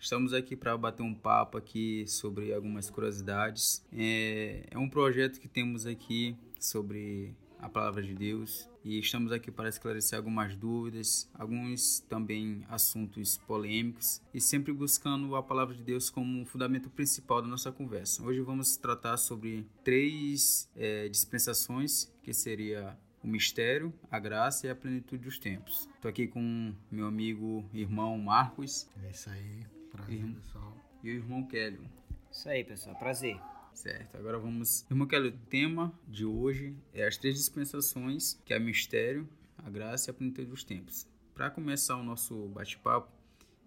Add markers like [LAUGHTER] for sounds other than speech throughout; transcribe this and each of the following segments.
Estamos aqui para bater um papo aqui sobre algumas curiosidades. É, é um projeto que temos aqui sobre a palavra de Deus e estamos aqui para esclarecer algumas dúvidas, alguns também assuntos polêmicos e sempre buscando a palavra de Deus como um fundamento principal da nossa conversa. Hoje vamos tratar sobre três é, dispensações, que seria o mistério, a graça e a plenitude dos tempos. Estou aqui com meu amigo irmão Marcos. É isso aí, prazer Irmão. pessoal. E o irmão Kélio. Isso aí, pessoal. Prazer. Certo, agora vamos. Irmão Kélio, o tema de hoje é as três dispensações, que é o mistério, a graça e a plenitude dos tempos. Para começar o nosso bate-papo,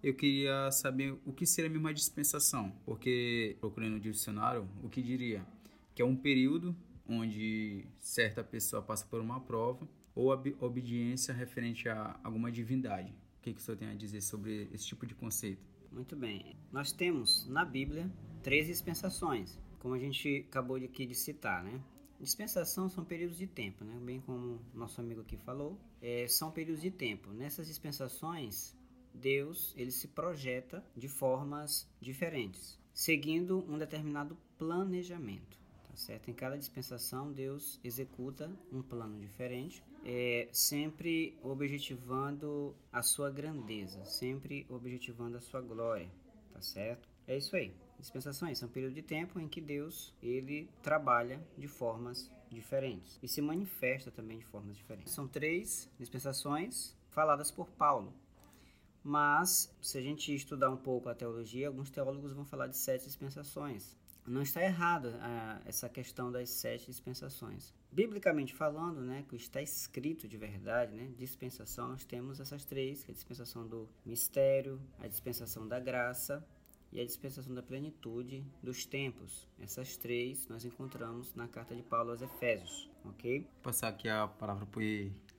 eu queria saber o que seria a mesma dispensação, porque procurando no dicionário, o que diria? Que é um período onde certa pessoa passa por uma prova ou ob obediência referente a alguma divindade. O que, que o senhor tem a dizer sobre esse tipo de conceito? Muito bem. Nós temos na Bíblia três dispensações, como a gente acabou aqui de citar, né? Dispensação são períodos de tempo, né? Bem como nosso amigo aqui falou, é, são períodos de tempo. Nessas dispensações, Deus ele se projeta de formas diferentes, seguindo um determinado planejamento. Tá certo? Em cada dispensação, Deus executa um plano diferente, é, sempre objetivando a sua grandeza, sempre objetivando a sua glória, tá certo? É isso aí. Dispensações são períodos de tempo em que Deus ele trabalha de formas diferentes e se manifesta também de formas diferentes. São três dispensações faladas por Paulo. Mas, se a gente estudar um pouco a teologia, alguns teólogos vão falar de sete dispensações. Não está errado ah, essa questão das sete dispensações. Biblicamente falando, né, que está escrito de verdade, né, dispensação, nós temos essas três, que é a dispensação do mistério, a dispensação da graça e a dispensação da plenitude dos tempos. Essas três nós encontramos na carta de Paulo aos Efésios, ok? Vou passar aqui a palavra para o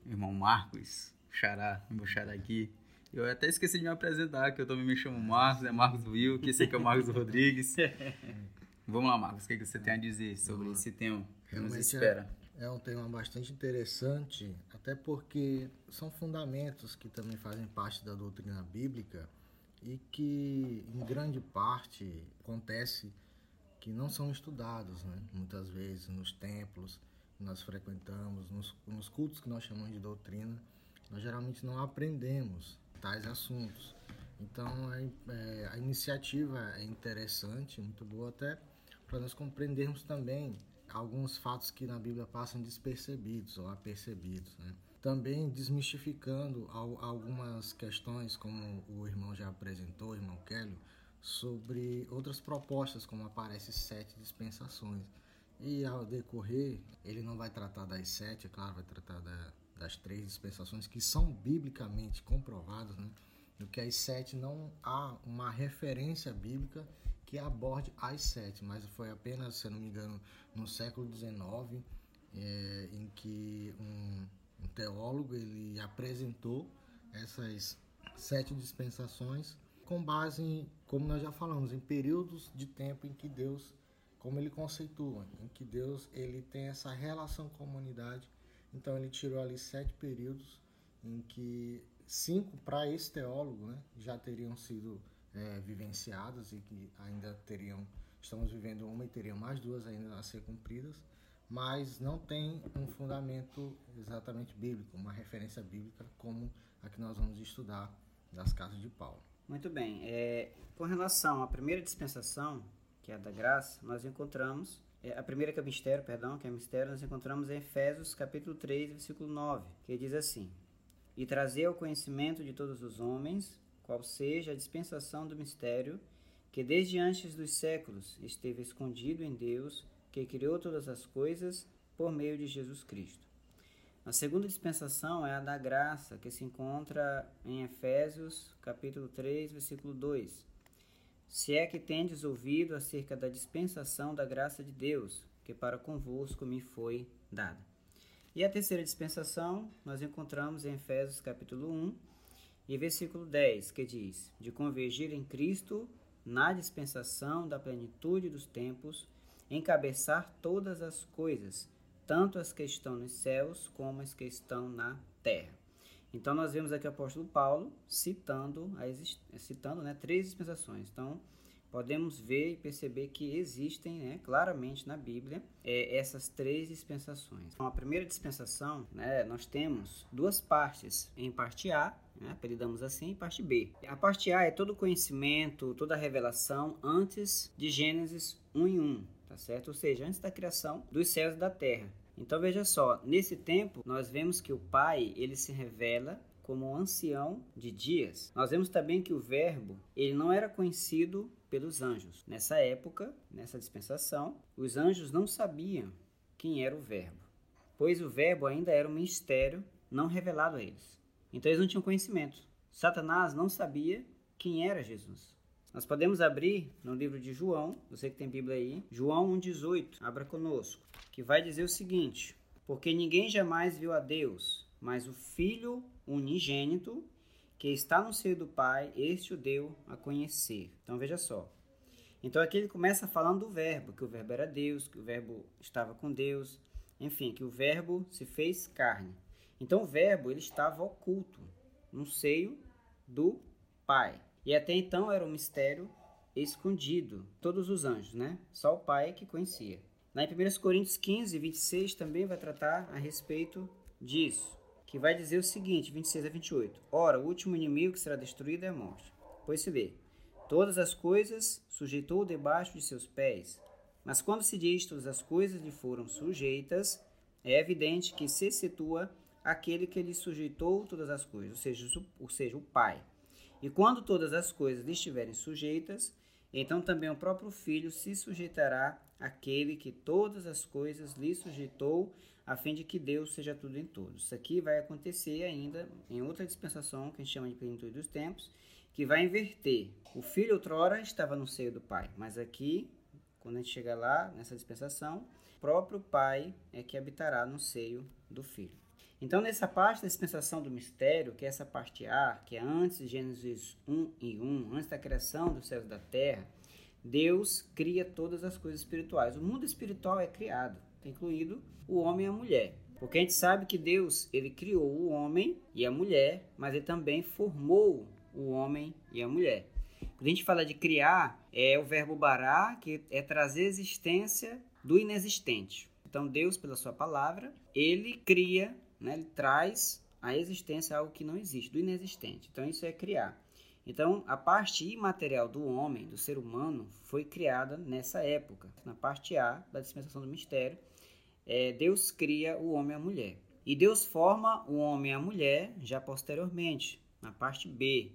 irmão Marcos, xará, meu xará aqui. Eu até esqueci de me apresentar, que eu também me chamo Marcos, é Marcos Will, que esse aqui é o Marcos Rodrigues. [LAUGHS] Vamos lá, Marcos, o que, que você tem a dizer sobre esse tema que nos Realmente espera? É, é um tema bastante interessante, até porque são fundamentos que também fazem parte da doutrina bíblica e que, em grande parte, acontece que não são estudados, né? muitas vezes nos templos que nós frequentamos, nos, nos cultos que nós chamamos de doutrina, nós geralmente não aprendemos tais assuntos. Então, é, é, a iniciativa é interessante, muito boa até para nós compreendermos também alguns fatos que na Bíblia passam despercebidos ou apercebidos. Né? Também desmistificando al- algumas questões, como o irmão já apresentou, o irmão Kelly, sobre outras propostas, como aparece sete dispensações. E ao decorrer, ele não vai tratar das sete, é claro, vai tratar da- das três dispensações que são biblicamente comprovadas, né? do que as sete não há uma referência bíblica que aborde as sete, mas foi apenas, se não me engano, no século XIX, é, em que um, um teólogo ele apresentou essas sete dispensações com base em, como nós já falamos, em períodos de tempo em que Deus, como ele conceitua, em que Deus ele tem essa relação com a humanidade. Então ele tirou ali sete períodos em que cinco para esse teólogo né, já teriam sido é, vivenciadas e que ainda teriam, estamos vivendo uma e teriam mais duas ainda a ser cumpridas, mas não tem um fundamento exatamente bíblico, uma referência bíblica como a que nós vamos estudar das casas de Paulo. Muito bem. É, com relação à primeira dispensação, que é a da graça, nós encontramos, é, a primeira que é o mistério, perdão, que é o mistério, nós encontramos em Efésios capítulo 3, versículo 9, que diz assim, E trazer ao conhecimento de todos os homens, qual seja a dispensação do mistério, que desde antes dos séculos esteve escondido em Deus, que criou todas as coisas por meio de Jesus Cristo. A segunda dispensação é a da graça, que se encontra em Efésios, capítulo 3, versículo 2. Se é que tendes ouvido acerca da dispensação da graça de Deus, que para convosco me foi dada. E a terceira dispensação nós encontramos em Efésios, capítulo 1, e versículo 10, que diz: De convergir em Cristo na dispensação da plenitude dos tempos, encabeçar todas as coisas, tanto as que estão nos céus como as que estão na terra. Então nós vemos aqui o apóstolo Paulo citando, citando né, três dispensações. Então podemos ver e perceber que existem né, claramente na Bíblia é, essas três dispensações. Então, a primeira dispensação, né, nós temos duas partes, em parte A, né, apelidamos assim, e parte B. A parte A é todo o conhecimento, toda a revelação antes de Gênesis 1 em 1, tá certo? Ou seja, antes da criação dos céus e da terra. Então veja só, nesse tempo nós vemos que o Pai ele se revela como um ancião de dias. Nós vemos também que o Verbo ele não era conhecido pelos anjos. Nessa época, nessa dispensação, os anjos não sabiam quem era o Verbo, pois o Verbo ainda era um mistério não revelado a eles. Então eles não tinham conhecimento. Satanás não sabia quem era Jesus. Nós podemos abrir no livro de João, você que tem Bíblia aí, João 1,18, abra conosco, que vai dizer o seguinte: Porque ninguém jamais viu a Deus, mas o Filho unigênito, que está no seio do Pai, este o deu a conhecer. Então veja só. Então aqui ele começa falando do verbo, que o verbo era Deus, que o verbo estava com Deus, enfim, que o verbo se fez carne. Então o verbo ele estava oculto no seio do Pai. E até então era um mistério escondido, todos os anjos, né? Só o Pai que conhecia. Em 1 Coríntios 15, 26 também vai tratar a respeito disso que vai dizer o seguinte, 26 a 28. Ora, o último inimigo que será destruído é a morte. Pois se vê, todas as coisas sujeitou debaixo de seus pés. Mas quando se diz todas as coisas lhe foram sujeitas, é evidente que se situa aquele que lhe sujeitou todas as coisas, ou seja, ou seja, o Pai. E quando todas as coisas lhe estiverem sujeitas, então também o próprio Filho se sujeitará àquele que todas as coisas lhe sujeitou, a fim de que Deus seja tudo em todos. Isso aqui vai acontecer ainda em outra dispensação, que a gente chama de plenitude dos tempos, que vai inverter. O filho outrora estava no seio do pai, mas aqui, quando a gente chega lá, nessa dispensação, o próprio pai é que habitará no seio do filho. Então, nessa parte da dispensação do mistério, que é essa parte A, que é antes de Gênesis 1 e 1, antes da criação dos céus e da terra, Deus cria todas as coisas espirituais. O mundo espiritual é criado, incluído o homem e a mulher. Porque a gente sabe que Deus, ele criou o homem e a mulher, mas ele também formou o homem e a mulher. Quando a gente fala de criar, é o verbo bará, que é trazer existência do inexistente. Então Deus, pela sua palavra, ele cria, né, ele traz a existência algo que não existe, do inexistente. Então isso é criar. Então, a parte imaterial do homem, do ser humano, foi criada nessa época, na parte A da dispensação do mistério, é, Deus cria o homem e a mulher. E Deus forma o homem e a mulher já posteriormente, na parte B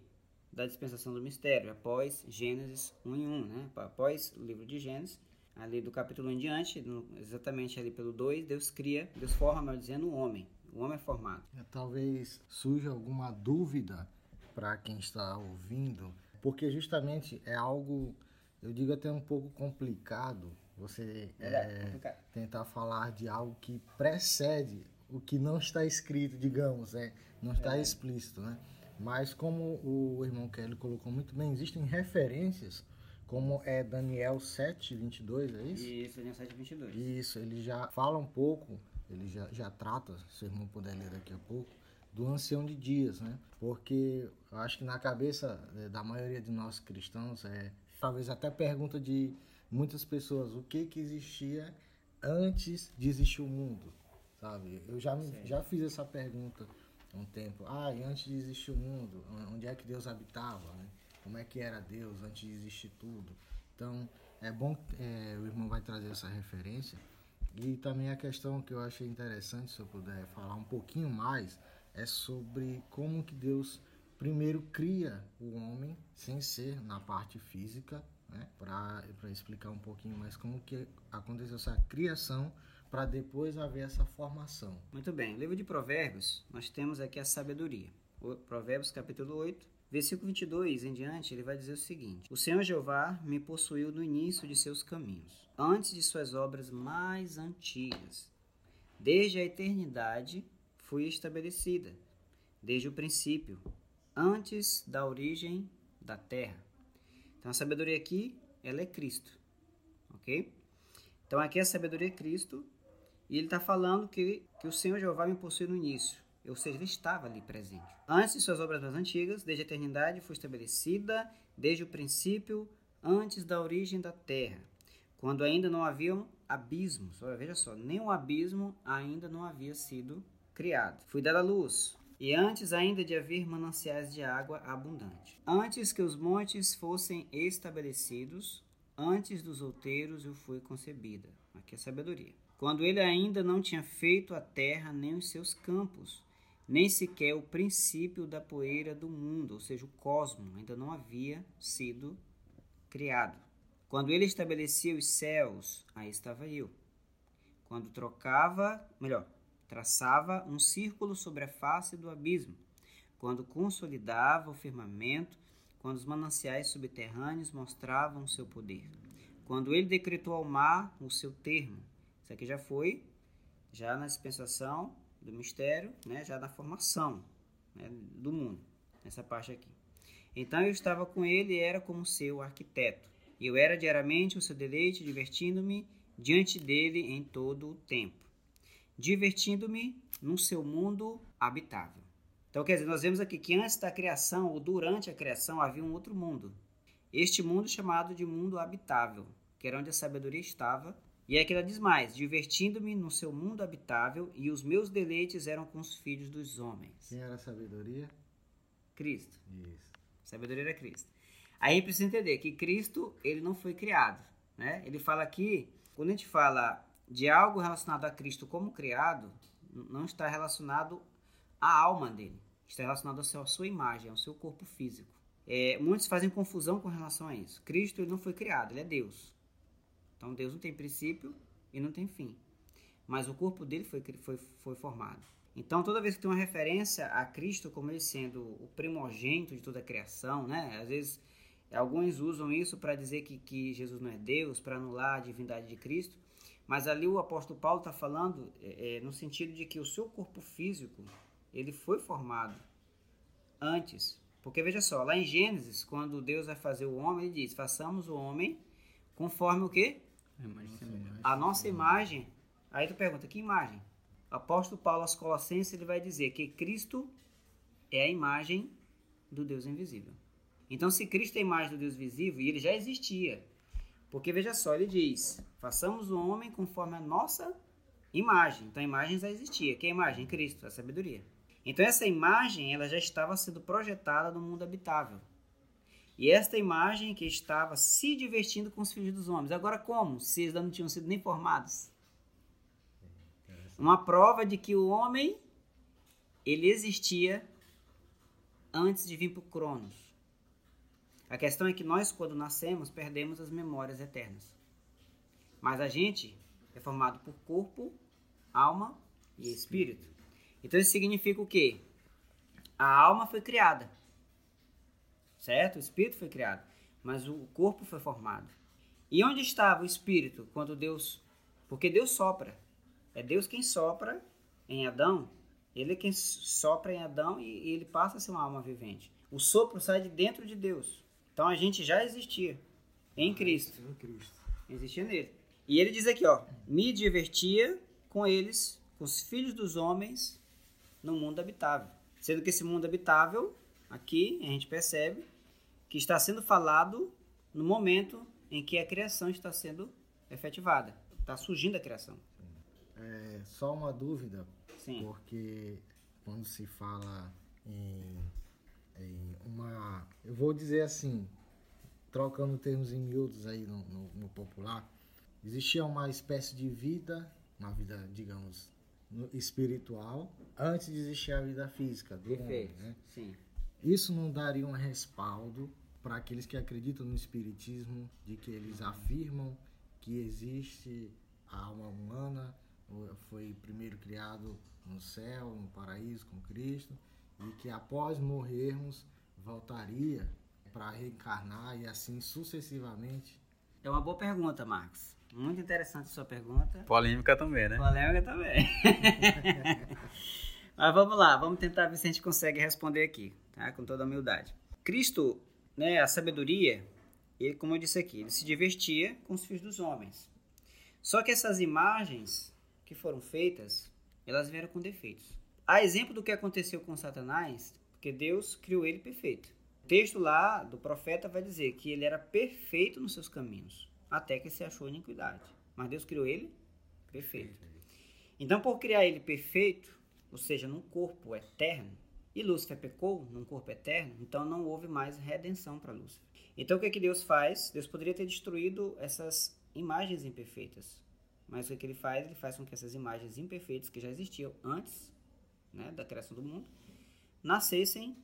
da dispensação do mistério, após Gênesis 1 em 1, né? após o livro de Gênesis, ali do capítulo 1 em diante, exatamente ali pelo 2, Deus cria, Deus forma, melhor dizendo, o homem. O homem é formado. É, talvez surja alguma dúvida para quem está ouvindo, porque justamente é algo, eu digo até um pouco complicado, você é, tentar falar de algo que precede o que não está escrito, digamos, é, não está é. explícito, né? Mas como o irmão Kelly colocou muito bem, existem referências, como é Daniel 7, 22, é isso? Isso, Daniel 7, 22. Isso, ele já fala um pouco, ele já, já trata, se o irmão puder ler daqui a pouco, do ancião de dias, né? Porque eu acho que na cabeça é, da maioria de nós cristãos é talvez até pergunta de muitas pessoas o que que existia antes de existir o mundo, sabe? Eu já, já fiz essa pergunta um tempo. Ah, e antes de existir o mundo, onde é que Deus habitava? Né? Como é que era Deus antes de existir tudo? Então, é bom é, o irmão vai trazer essa referência. E também a questão que eu achei interessante, se eu puder falar um pouquinho mais, é sobre como que Deus primeiro cria o homem sem ser na parte física né? para explicar um pouquinho mais como que aconteceu essa criação para depois haver essa formação. Muito bem, livro de Provérbios, nós temos aqui a sabedoria. O Provérbios capítulo 8, versículo 22 em diante, ele vai dizer o seguinte: O Senhor Jeová me possuiu no início de seus caminhos, antes de suas obras mais antigas. Desde a eternidade fui estabelecida, desde o princípio, antes da origem da terra. Então a sabedoria aqui, ela é Cristo, ok? Então aqui a sabedoria é Cristo e ele está falando que, que o Senhor Jeová me possui no início. ou seja, ele estava ali presente. Antes de suas obras mais antigas, desde a eternidade, foi estabelecida desde o princípio, antes da origem da terra, quando ainda não haviam abismos. Olha, veja só, nem um abismo ainda não havia sido criado. Fui dada a luz, e antes ainda de haver mananciais de água abundante. Antes que os montes fossem estabelecidos, antes dos outeiros eu fui concebida. Aqui é sabedoria. Quando ele ainda não tinha feito a terra nem os seus campos, nem sequer o princípio da poeira do mundo, ou seja, o cosmo ainda não havia sido criado. Quando ele estabelecia os céus, aí estava eu. Quando trocava, melhor, traçava um círculo sobre a face do abismo. Quando consolidava o firmamento, quando os mananciais subterrâneos mostravam seu poder. Quando ele decretou ao mar o seu termo. Isso aqui já foi, já na dispensação do mistério, né, já na formação né, do mundo, nessa parte aqui. Então eu estava com ele e era como seu arquiteto. Eu era diariamente o seu deleite, divertindo-me diante dele em todo o tempo, divertindo-me no seu mundo habitável. Então, quer dizer, nós vemos aqui que antes da criação ou durante a criação havia um outro mundo. Este mundo chamado de mundo habitável, que era onde a sabedoria estava. E aqui ela diz mais: divertindo-me no seu mundo habitável, e os meus deleites eram com os filhos dos homens. Quem era a sabedoria? Cristo. Isso. Sabedoria era Cristo. Aí precisa entender que Cristo, ele não foi criado, né? Ele fala aqui, quando a gente fala de algo relacionado a Cristo como criado, não está relacionado à alma dele, está relacionado à sua imagem, ao seu corpo físico. É, muitos fazem confusão com relação a isso. Cristo ele não foi criado, ele é Deus. Então Deus não tem princípio e não tem fim. Mas o corpo dele foi, foi, foi formado. Então, toda vez que tem uma referência a Cristo como ele sendo o primogênito de toda a criação, né? Às vezes Alguns usam isso para dizer que, que Jesus não é Deus, para anular a divindade de Cristo. Mas ali o apóstolo Paulo está falando é, é, no sentido de que o seu corpo físico ele foi formado antes. Porque veja só, lá em Gênesis, quando Deus vai fazer o homem, ele diz: façamos o homem conforme o quê? A nossa imagem. Aí tu pergunta, que imagem? O apóstolo Paulo aos Colossenses ele vai dizer que Cristo é a imagem do Deus invisível. Então, se Cristo é a imagem do Deus visível, e ele já existia, porque veja só, ele diz: façamos o homem conforme a nossa imagem. Então, a imagem já existia. Que é a imagem? Cristo, a sabedoria. Então, essa imagem ela já estava sendo projetada no mundo habitável. E esta imagem que estava se divertindo com os filhos dos homens. Agora, como? Se eles não tinham sido nem formados. Uma prova de que o homem ele existia antes de vir para o Cronos. A questão é que nós, quando nascemos, perdemos as memórias eternas. Mas a gente é formado por corpo, alma e espírito. Então isso significa o quê? A alma foi criada. Certo? O espírito foi criado. Mas o corpo foi formado. E onde estava o espírito quando Deus. Porque Deus sopra. É Deus quem sopra em Adão. Ele é quem sopra em Adão e ele passa a ser uma alma vivente. O sopro sai de dentro de Deus. Então a gente já existia em Cristo. Existia nele. E ele diz aqui, ó, me divertia com eles, com os filhos dos homens, no mundo habitável. Sendo que esse mundo habitável, aqui, a gente percebe que está sendo falado no momento em que a criação está sendo efetivada. Está surgindo a criação. É, só uma dúvida, Sim. porque quando se fala em vou dizer assim, trocando termos em miúdos aí no, no, no popular, existia uma espécie de vida, uma vida, digamos, espiritual, antes de existir a vida física do Perfeito. homem, né? Sim. Isso não daria um respaldo para aqueles que acreditam no espiritismo, de que eles afirmam que existe a alma humana, foi primeiro criado no céu, no paraíso com Cristo, e que após morrermos voltaria para reencarnar e assim sucessivamente? É uma boa pergunta, Marcos. Muito interessante a sua pergunta. Polêmica também, né? Polêmica também. [LAUGHS] Mas vamos lá, vamos tentar ver se a gente consegue responder aqui, tá? Com toda a humildade. Cristo, né, a sabedoria, ele, como eu disse aqui, ele se divertia com os filhos dos homens. Só que essas imagens que foram feitas, elas vieram com defeitos A exemplo do que aconteceu com Satanás, porque Deus criou ele perfeito. O texto lá do profeta vai dizer que ele era perfeito nos seus caminhos, até que se achou iniquidade. Mas Deus criou ele perfeito. Então, por criar ele perfeito, ou seja, num corpo eterno, e Lúcifer pecou num corpo eterno, então não houve mais redenção para Lúcifer. Então, o que, é que Deus faz? Deus poderia ter destruído essas imagens imperfeitas. Mas o que, é que ele faz? Ele faz com que essas imagens imperfeitas que já existiam antes né, da criação do mundo nascessem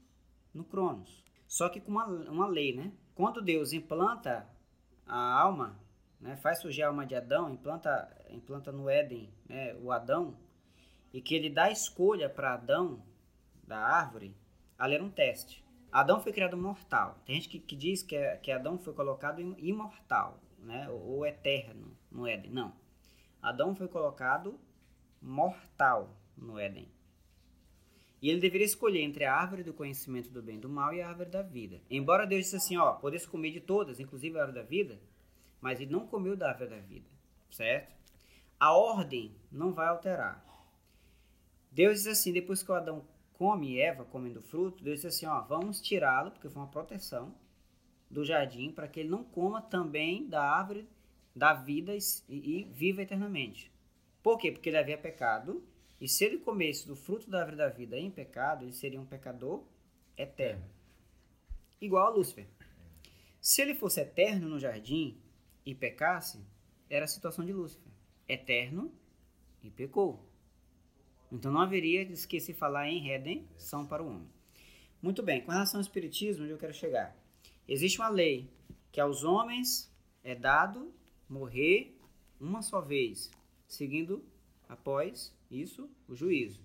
no Cronos. Só que com uma, uma lei, né? Quando Deus implanta a alma, né, faz surgir a alma de Adão, implanta, implanta no Éden né, o Adão, e que ele dá escolha para Adão da árvore, ali era um teste. Adão foi criado mortal. Tem gente que, que diz que, que Adão foi colocado imortal, né, ou eterno no Éden. Não. Adão foi colocado mortal no Éden. E ele deveria escolher entre a árvore do conhecimento do bem e do mal e a árvore da vida. Embora Deus disse assim, ó, pudesse comer de todas, inclusive a árvore da vida, mas ele não comeu da árvore da vida, certo? A ordem não vai alterar. Deus diz assim, depois que o Adão come Eva comendo fruto, Deus diz assim, ó, vamos tirá-lo, porque foi uma proteção do jardim, para que ele não coma também da árvore da vida e, e viva eternamente. Por quê? Porque ele havia pecado e se ele comesse do fruto da árvore da vida em pecado, ele seria um pecador eterno. Igual a Lúcifer. Se ele fosse eterno no jardim e pecasse, era a situação de Lúcifer. Eterno e pecou. Então não haveria de que se falar em redenção para o homem. Muito bem, com relação ao espiritismo, onde eu quero chegar? Existe uma lei que aos homens é dado morrer uma só vez, seguindo após isso, o juízo.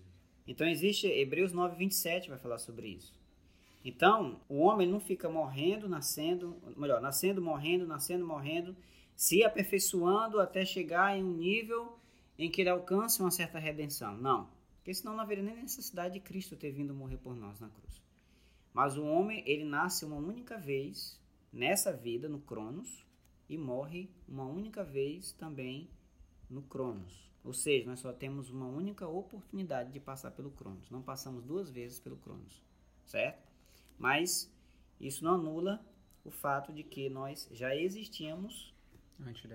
Então existe Hebreus 9, 27 vai falar sobre isso. Então, o homem não fica morrendo, nascendo, melhor, nascendo, morrendo, nascendo, morrendo, se aperfeiçoando até chegar em um nível em que ele alcance uma certa redenção. Não, porque senão não haveria nem necessidade de Cristo ter vindo morrer por nós na cruz. Mas o homem, ele nasce uma única vez nessa vida, no Cronos, e morre uma única vez também no Cronos. Ou seja, nós só temos uma única oportunidade de passar pelo Cronos. Não passamos duas vezes pelo Cronos, certo? Mas isso não anula o fato de que nós já existíamos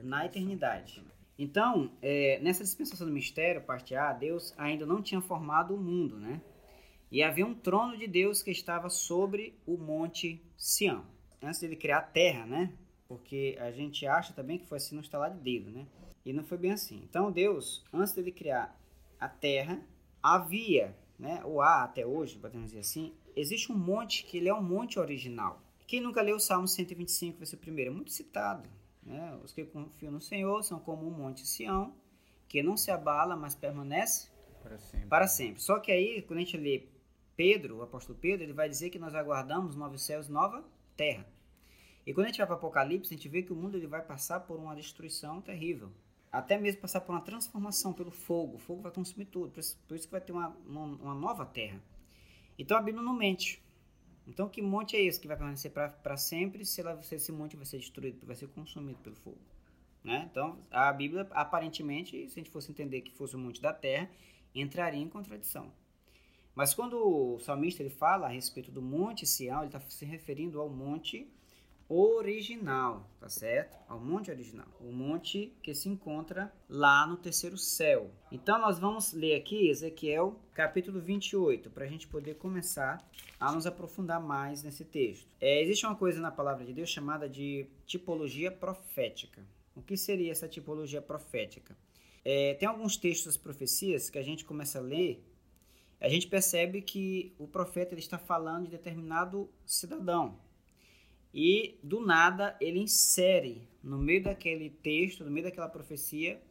na eternidade. Então, é, nessa dispensação do mistério, parte A, Deus ainda não tinha formado o mundo, né? E havia um trono de Deus que estava sobre o monte Sião. Antes dele criar a terra, né? Porque a gente acha também que foi assim no estalar de dedo, né? E não foi bem assim. Então Deus, antes de ele criar a terra, havia, né, ou há até hoje, podemos dizer assim, existe um monte que ele é um monte original. Quem nunca leu o Salmo 125, vai ser o primeiro, é muito citado. Né? Os que confiam no Senhor são como um monte Sião, que não se abala, mas permanece para sempre. para sempre. Só que aí, quando a gente lê Pedro, o apóstolo Pedro, ele vai dizer que nós aguardamos novos céus, nova terra. E quando a gente vai para Apocalipse, a gente vê que o mundo ele vai passar por uma destruição terrível até mesmo passar por uma transformação pelo fogo. O fogo vai consumir tudo, por isso, por isso que vai ter uma, uma, uma, nova terra. Então a Bíblia não mente. Então que monte é esse que vai permanecer para sempre se, ela, se esse monte vai ser destruído, vai ser consumido pelo fogo? Né? Então a Bíblia, aparentemente, se a gente fosse entender que fosse o monte da terra, entraria em contradição. Mas quando o salmista ele fala a respeito do monte Sião, ele está se referindo ao monte original, tá certo? Ao monte original. O monte que se encontra lá no terceiro céu. Então nós vamos ler aqui Ezequiel capítulo 28, para a gente poder começar a nos aprofundar mais nesse texto. É, existe uma coisa na palavra de Deus chamada de tipologia profética. O que seria essa tipologia profética? É, tem alguns textos das profecias que a gente começa a ler, a gente percebe que o profeta ele está falando de determinado cidadão, e do nada ele insere no meio daquele texto, no meio daquela profecia,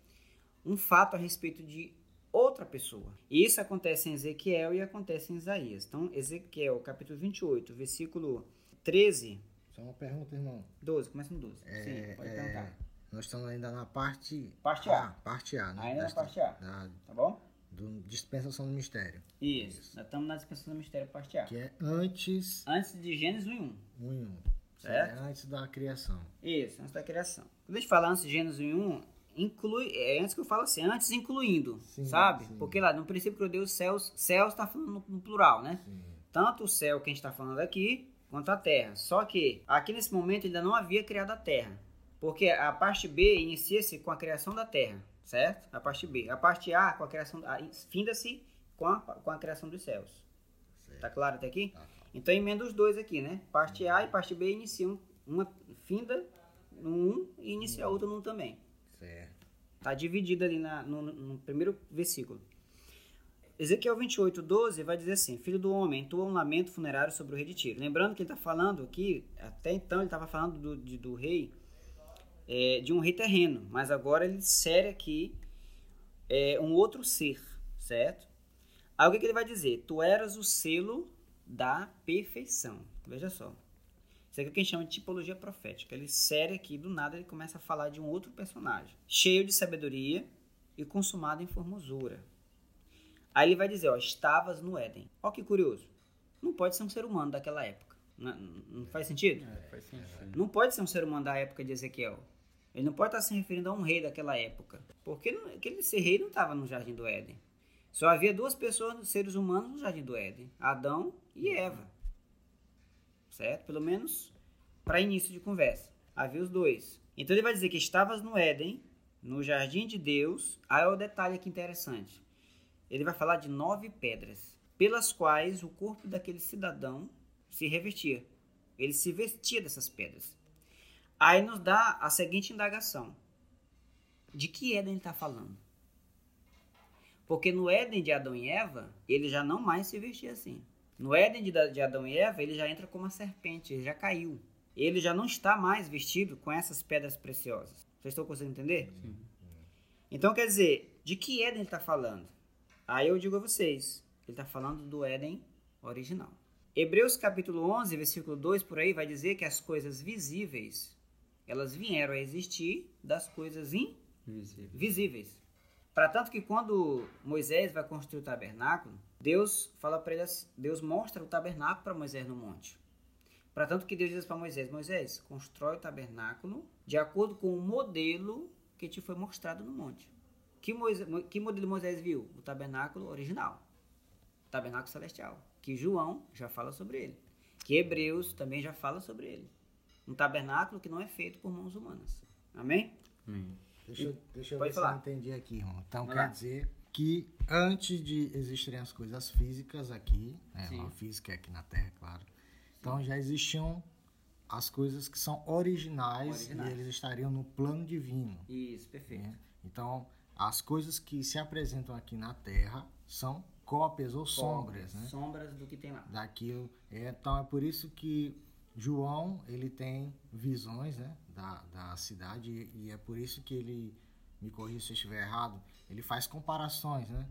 um fato a respeito de outra pessoa. Isso acontece em Ezequiel e acontece em Isaías. Então, Ezequiel, capítulo 28, versículo 13. Só uma pergunta, irmão. 12, começa no 12. É, Sim, pode é, perguntar. Nós estamos ainda na parte, parte A. a parte A, né? Ainda na parte A. Da, tá bom? Do dispensação do mistério. Isso. Isso. Nós estamos na dispensação do mistério, parte A. Que é antes. Antes de Gênesis 1 e 1. 1 e 1. É antes da criação. Isso, antes da criação. Quando a gente fala antes de Gênesis 1, inclui, é, antes que eu falo assim, antes incluindo, Sim, sabe? sim. Porque lá no princípio criou Deus os céus, céus está falando no, plural, né? Sim. Tanto o céu que a gente está falando aqui, quanto a terra. Só que aqui nesse momento ainda não havia criado a terra. Porque a parte B inicia-se com a criação da terra, certo? A parte B. A parte A com a criação, a- finda-se com a, com a criação dos céus. Certo. Tá claro até aqui? Tá, tá. Então emenda os dois aqui, né? Parte A e parte B iniciam uma finda no 1 e inicia a outra no 1 também. Certo. Tá dividido ali na- no, no primeiro versículo. Ezequiel 28, 12 vai dizer assim: Filho do homem, entoa um lamento funerário sobre o rei de Tiro. Lembrando que ele está falando aqui, até então ele estava falando do, de- do rei, é, de um rei terreno, mas agora ele insere aqui é, um outro ser, certo? Aí o que, que ele vai dizer? Tu eras o selo da perfeição. Veja só. Isso aqui é o que a gente chama de tipologia profética. Ele insere aqui, do nada, ele começa a falar de um outro personagem, cheio de sabedoria e consumado em formosura. Aí ele vai dizer, ó, estavas no Éden. Ó que curioso. Não pode ser um ser humano daquela época. Não, não faz sentido? É, faz sentido. Não pode ser um ser humano da época de Ezequiel. Ele não pode estar se referindo a um rei daquela época. Porque não- aquele ser rei não estava no Jardim do Éden. Só havia duas pessoas, seres humanos, no Jardim do Éden: Adão e Eva. Certo? Pelo menos para início de conversa. Havia os dois. Então ele vai dizer que estavas no Éden, no Jardim de Deus. Aí é o detalhe aqui interessante. Ele vai falar de nove pedras, pelas quais o corpo daquele cidadão se revestia. Ele se vestia dessas pedras. Aí nos dá a seguinte indagação: de que Éden ele está falando? Porque no Éden de Adão e Eva, ele já não mais se vestia assim. No Éden de, Adão e Eva, ele já entra como uma serpente, ele já caiu. Ele já não está mais vestido com essas pedras preciosas. Vocês estão conseguindo entender? Sim. Então quer dizer, de que Éden ele está falando? Aí eu digo a vocês, ele está falando do Éden original. Hebreus capítulo 11, versículo 2 por aí vai dizer que as coisas visíveis, elas vieram a existir das coisas invisíveis. Para tanto que quando Moisés vai construir o tabernáculo, Deus fala para ele, assim- Deus mostra o tabernáculo para Moisés no monte. Para tanto que Deus diz para Moisés, Moisés, constrói o tabernáculo de acordo com o modelo que te foi mostrado no monte. Que, Moisés, que modelo Moisés viu? O tabernáculo original. O tabernáculo celestial. Que João já fala sobre ele. Que Hebreus também já fala sobre ele. Um tabernáculo que não é feito por mãos humanas. Amém? Amém. Deixa, eu- deixa eu ver se falar. eu entendi aqui, irmão. Então Vai quer lá. dizer que antes de existirem as coisas físicas aqui, né, Sim. a física é aqui na Terra, claro. Então já existiam as coisas que são originais, Originais. e eles estariam no plano divino. Isso, perfeito. né? Então as coisas que se apresentam aqui na Terra são cópias ou sombras, né? Sombras do que tem lá. daquilo. É, então é por isso que João ele tem visões né, da, da cidade e, é por isso que ele me corrija se eu estiver errado. Ele faz comparações, né?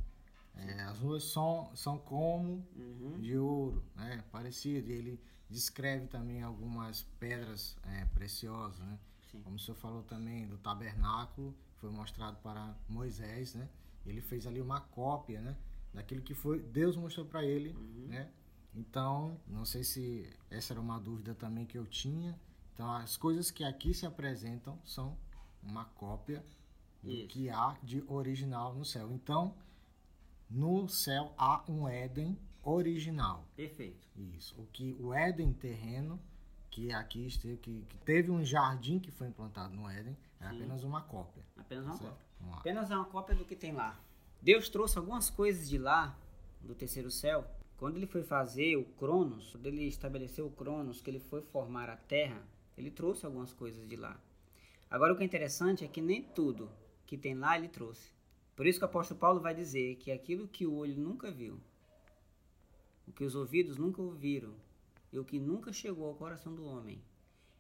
É, as ruas são, são como Uhum. de ouro, né? Parecido. E ele descreve também algumas pedras é, preciosas, né? Sim. Como o senhor falou também do tabernáculo, foi mostrado para Moisés, né? Ele fez ali uma cópia, né? Daquilo que foi Deus mostrou para ele, Uhum. né? Então, não sei se essa era uma dúvida também que eu tinha. Então, as coisas que aqui se apresentam são uma cópia do Isso. que há de original no céu. Então, no céu há um Éden original. Perfeito. Isso. O que o Éden terreno, que aqui esteve, que, que teve um jardim que foi implantado no Éden, é Sim. apenas uma cópia. Apenas uma certo? cópia. Apenas uma cópia do que tem lá. Deus trouxe algumas coisas de lá, do terceiro céu. Quando ele foi fazer o Cronos, quando ele estabeleceu o Cronos, que ele foi formar a Terra, ele trouxe algumas coisas de lá. Agora o que é interessante é que nem tudo que tem lá ele trouxe. Por isso que o apóstolo Paulo vai dizer que aquilo que o olho nunca viu, o que os ouvidos nunca ouviram e o que nunca chegou ao coração do homem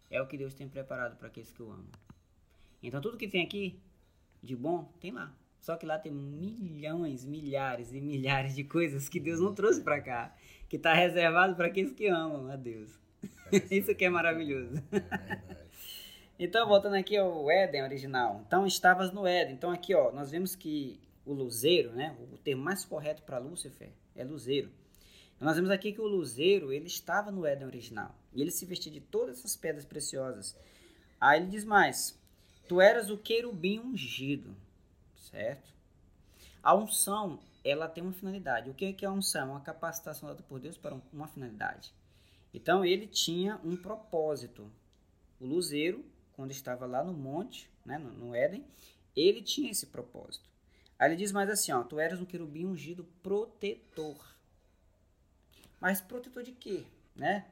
é o que Deus tem preparado para aqueles que o amam. Então tudo que tem aqui de bom tem lá. Só que lá tem milhões, milhares e milhares de coisas que Deus não trouxe para cá, que está reservado para aqueles que amam a Deus. [LAUGHS] Isso que é maravilhoso. É. Então, voltando aqui ao Éden original. Então, estavas no Éden. Então, aqui, ó, nós vemos que o luzeiro, né? O termo mais correto para Lúcifer é luzeiro. Então, nós vemos aqui que o luzeiro, ele estava no Éden original. E ele se vestia de todas essas pedras preciosas. Aí ele diz mais: Tu eras o querubim ungido, certo? A unção, ela tem uma finalidade. O que é a unção? Uma capacitação dada por Deus para uma finalidade. Então ele tinha um propósito. O luzeiro, quando estava lá no monte, né, no, no Éden, ele tinha esse propósito. Aí ele diz mais assim, ó, tu eras um querubim ungido protetor. Mas protetor de quê, né?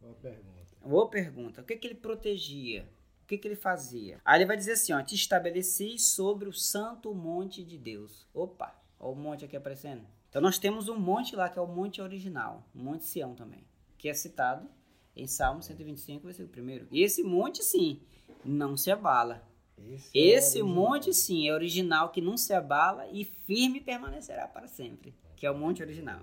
Boa pergunta. Boa pergunta. O que, que ele protegia? O que, que ele fazia? Aí ele vai dizer assim, ó, te estabeleci sobre o santo monte de Deus. Opa, olha o monte aqui aparecendo. Então nós temos um monte lá que é o monte original, o monte Sião também, que é citado em Salmo 125, versículo 1. E esse monte, sim, não se abala. Esse, esse é monte, sim, é original, que não se abala e firme permanecerá para sempre, que é o monte original.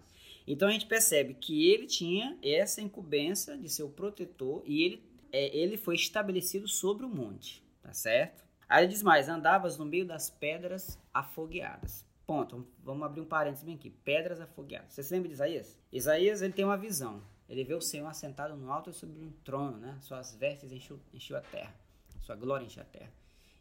Então a gente percebe que ele tinha essa incumbência de ser o protetor e ele, é, ele foi estabelecido sobre o monte, tá certo? Aí ele diz mais: andavas no meio das pedras afogueadas. Ponto. Vamos abrir um parênteses bem aqui. Pedras afogueadas. Você se lembra de Isaías? Isaías ele tem uma visão. Ele vê o Senhor assentado no alto sobre um trono, né? Suas vestes encheu, encheu a terra. Sua glória encheu a terra.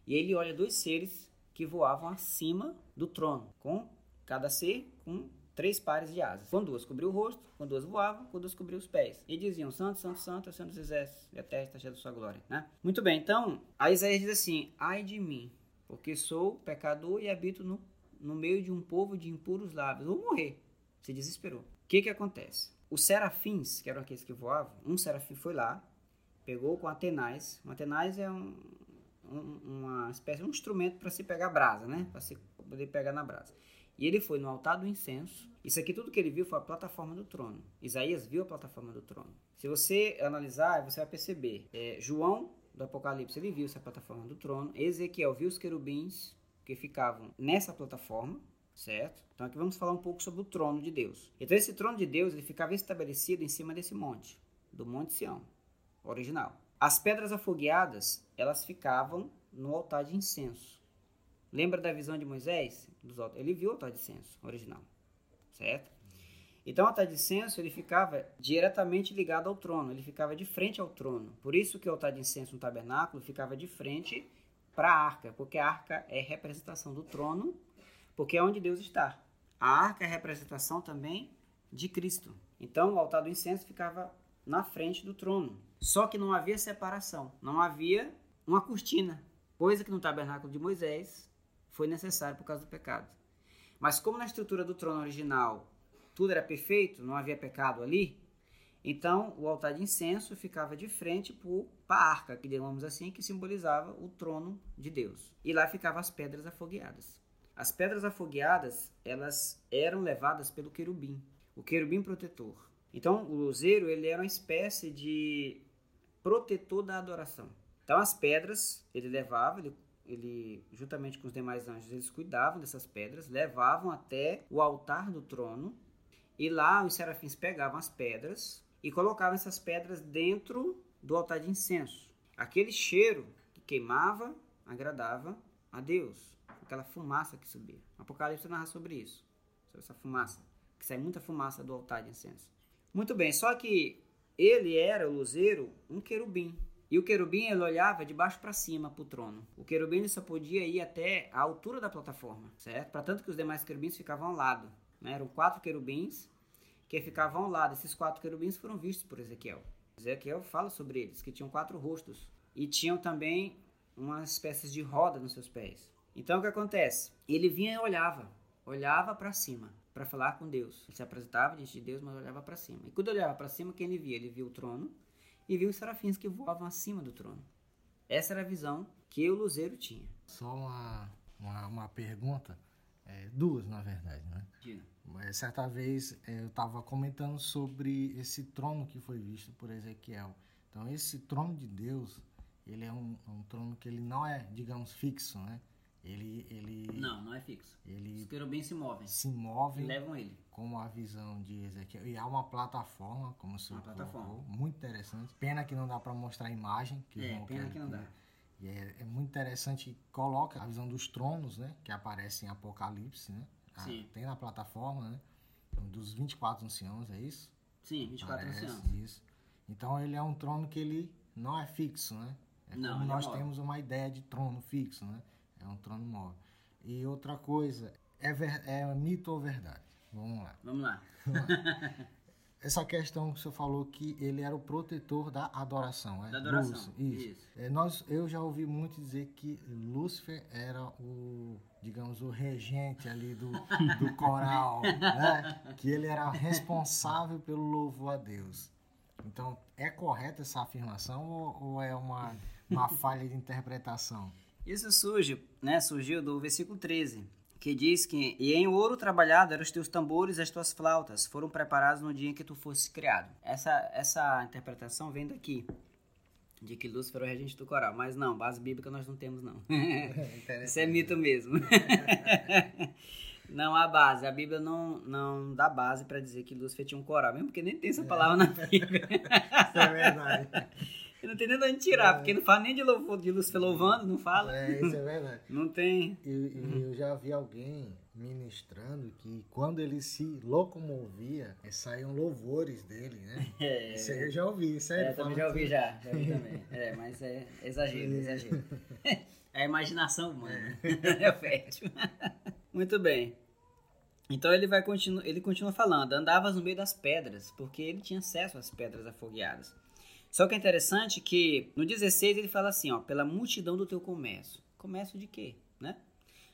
E ele olha dois seres que voavam acima do trono, com cada ser com três pares de asas. Com duas cobriu o rosto, com duas voavam, com duas cobriu os pés. E diziam, santo, santo, santo, é o Senhor dos exércitos, e a terra está cheia da sua glória. Né? Muito bem, então, a Isaías diz assim, ai de mim, porque sou pecador e habito no, no meio de um povo de impuros lábios. Vou morrer. Se desesperou. O que que acontece? Os serafins, que eram aqueles que voavam, um serafim foi lá, pegou com Atenais. Um Atenais é um, um, uma espécie, um instrumento para se pegar brasa, né? Para se poder pegar na brasa. E ele foi no altar do incenso. Isso aqui tudo que ele viu foi a plataforma do trono. Isaías viu a plataforma do trono. Se você analisar, você vai perceber. É, João, do Apocalipse, ele viu essa plataforma do trono. Ezequiel viu os querubins que ficavam nessa plataforma, certo? Então aqui vamos falar um pouco sobre o trono de Deus. Então esse trono de Deus, ele ficava estabelecido em cima desse monte, do Monte Sião, original. As pedras afogueadas, elas ficavam no altar de incenso. Lembra da visão de Moisés? Ele viu o altar de incenso original, certo? Então o altar de incenso ele ficava diretamente ligado ao trono, ele ficava de frente ao trono. Por isso que o altar de incenso no tabernáculo ficava de frente para a arca, porque a arca é representação do trono, porque é onde Deus está. A arca é representação também de Cristo. Então o altar do incenso ficava na frente do trono. Só que não havia separação, não havia uma cortina, coisa que no tabernáculo de Moisés foi necessário por causa do pecado. Mas como na estrutura do trono original tudo era perfeito, não havia pecado ali, então o altar de incenso ficava de frente para a arca, que digamos assim, que simbolizava o trono de Deus. E lá ficavam as pedras afogueadas. As pedras afogueadas, elas eram levadas pelo querubim, o querubim protetor. Então o luzeiro, ele era uma espécie de protetor da adoração. Então as pedras ele levava, ele ele, juntamente com os demais anjos, eles cuidavam dessas pedras, levavam até o altar do trono, e lá os serafins pegavam as pedras e colocavam essas pedras dentro do altar de incenso. Aquele cheiro que queimava agradava a Deus, aquela fumaça que subia. Apocalipse narra sobre isso, sobre essa fumaça, que sai muita fumaça do altar de incenso. Muito bem, só que ele era o luzeiro, um querubim, e o querubim ele olhava de baixo para cima para o trono. O querubim ele só podia ir até a altura da plataforma, certo? Para tanto que os demais querubins ficavam ao lado. Né? Eram quatro querubins que ficavam ao lado. Esses quatro querubins foram vistos por Ezequiel. Ezequiel fala sobre eles, que tinham quatro rostos. E tinham também umas espécies de roda nos seus pés. Então o que acontece? Ele vinha e olhava, olhava para cima para falar com Deus. Ele se apresentava diante de Deus, mas olhava para cima. E quando olhava para cima, quem ele via? Ele via o trono e viu os serafins que voavam acima do trono. Essa era a visão que o luzeiro tinha. Só uma, uma, uma pergunta, é, duas na verdade, né? Mas certa vez é, eu estava comentando sobre esse trono que foi visto por Ezequiel. Então esse trono de Deus, ele é um, um trono que ele não é, digamos, fixo, né? Ele, ele. Não, não é fixo. Ele Os querubins se movem. Se movem. Levam ele. Como a visão de Ezequiel. E há uma plataforma, como o senhor uma plataforma. muito interessante. Pena que não dá para mostrar a imagem. Que é, pena que não dá. E é, é, muito interessante, coloca a visão dos tronos, né? Que aparece em Apocalipse, né? Ah, Sim. tem na plataforma, né? Dos 24 anciãos, é isso? Sim, 24 Parece, anciãos. Isso. Então ele é um trono que ele não é fixo, né? É Não, como é nós móvel. temos uma ideia de trono fixo, né? É um trono móvel. E outra coisa, é, ver- é mito ou verdade? Vamos lá. Vamos lá. [LAUGHS] Essa questão que você falou que ele era o protetor da adoração, é? Da adoração, Lúcifer, isso. isso. É, nós, eu já ouvi muito dizer que Lúcifer era o, digamos, o regente ali do, do [LAUGHS] coral, né? Que ele era responsável pelo louvor a Deus. Então, é correta essa afirmação ou, ou é uma, uma [LAUGHS] falha de interpretação? Isso surge, né, surgiu do versículo 13, que diz que e em ouro trabalhado eram os teus tambores e as tuas flautas, foram preparados no dia em que tu fosse criado. Essa essa interpretação vem daqui, de que Lúcifer é o regente do coral, mas não, base bíblica nós não temos não. [LAUGHS] Isso é mito mesmo. [LAUGHS] Não há base. A Bíblia não, não dá base para dizer que Lúcifer tinha um coral, mesmo porque nem tem essa palavra na Bíblia. [LAUGHS] Isso é verdade. Eu não tenho nem de onde tirar, porque não fala nem de louvor de Lúcifer louvando, não fala. É, isso é verdade. [LAUGHS] Não tem. E, e eu já vi alguém ministrando que quando ele se locomovia, eh, saíam louvores dele, né? [LAUGHS] É, Isso aí eu já ouvi, sério. é, também já ouvi já, já ouvi também. É, mas é exagero, [LAUGHS] exagero. É a imaginação humana. É fértil. Muito bem. Então ele vai continu ele continua falando, andavas no meio das pedras, porque ele tinha acesso às pedras afogueadas. Só que é interessante que no 16 ele fala assim, ó, pela multidão do teu comércio. Comércio de quê, né?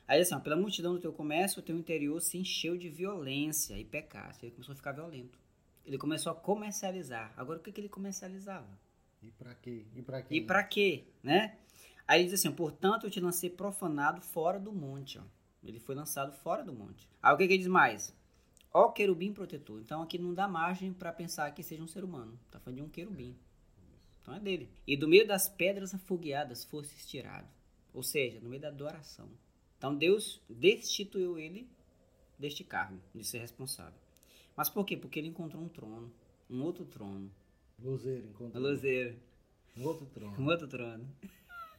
Aí assim, ó, pela multidão do teu comércio, o teu interior se encheu de violência e pecado. Ele começou a ficar violento. Ele começou a comercializar. Agora o que, que ele comercializava? E pra quê? E pra quê? E pra quê, né? Aí ele diz assim, portanto eu te lancei profanado fora do monte, ó. Ele foi lançado fora do monte. Aí o que, que ele diz mais? Ó querubim protetor. Então aqui não dá margem para pensar que seja um ser humano. Tá falando de um querubim. Então é dele. E do meio das pedras afogueadas fosse estirado. Ou seja, no meio da adoração. Então Deus destituiu ele deste cargo, de ser responsável. Mas por quê? Porque ele encontrou um trono. Um outro trono. Luzeiro, encontrou luzeiro. um outro trono. Um outro trono.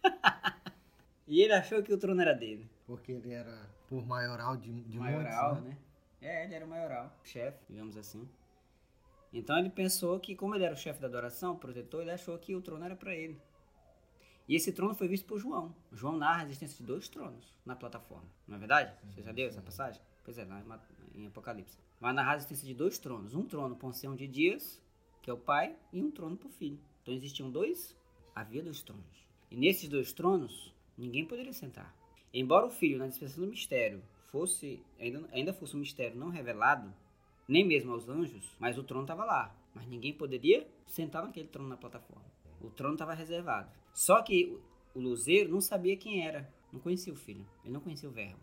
[LAUGHS] e ele achou que o trono era dele. Porque ele era por maioral de, de maioral, muitos, né? né? É, ele era o maioral, chefe, digamos assim. Então ele pensou que, como ele era o chefe da adoração, o protetor, ele achou que o trono era para ele. E esse trono foi visto por João. João narra a existência de dois tronos na plataforma. Não é verdade? Você já leu essa passagem? Pois é, lá em Apocalipse. Vai narrar a existência de dois tronos. Um trono para o ancião de dias, que é o pai, e um trono para o filho. Então existiam dois, havia dois tronos. E nesses dois tronos, ninguém poderia sentar. Embora o filho, na dispensação do mistério, fosse ainda, ainda fosse um mistério não revelado, nem mesmo aos anjos, mas o trono estava lá. Mas ninguém poderia sentar naquele trono na plataforma. O trono estava reservado. Só que o, luzeiro não sabia quem era, não conhecia o filho, ele não conhecia o verbo,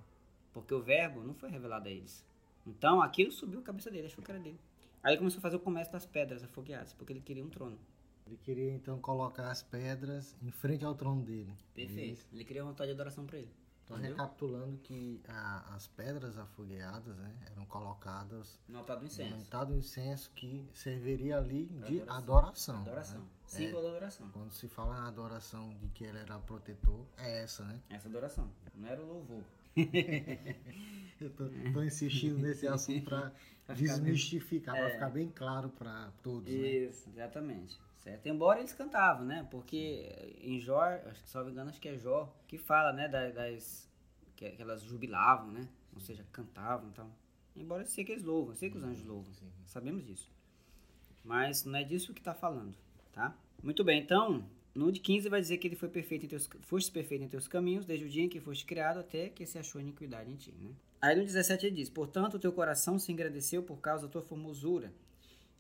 porque o verbo não foi revelado a eles. Então aquilo subiu a cabeça dele, achou que era dele. Aí ele começou a fazer o comércio das pedras afogueadas, porque ele queria um trono. Ele queria então colocar as pedras em frente ao trono dele. Perfeito. Ele queria uma vontade de adoração para ele. Então, Entendeu? recapitulando que a- as pedras afogueadas né, eram colocadas No altar do no incenso. altar do incenso que serviria ali Pra de adoração. adoração. Adoração. né? Símbolo da adoração. Quando se fala na adoração de que ele era protetor, é essa, né? Essa adoração. Não era o louvor. [LAUGHS] Eu tô, tô insistindo nesse assunto para desmistificar, [LAUGHS] para É. ficar bem claro para todos. Né? Isso, exatamente. Certo? Embora eles cantavam, né? Porque em Jó, acho que, me engano, acho que é Jó, que fala, né? da- Das, que, que elas jubilavam, né? Ou seja, cantavam e tal. Embora eu sei que eles louvam, eu sei que os anjos louvam. Sim. Sabemos disso. Mas não é disso que está falando, tá? Muito bem, então, no de 15 vai dizer que ele foi perfeito em teus, foste perfeito em teus caminhos, desde o dia em que foste criado até que se achou iniquidade em ti, né? Aí no 17 ele diz, portanto o teu coração se engrandeceu por causa da tua formosura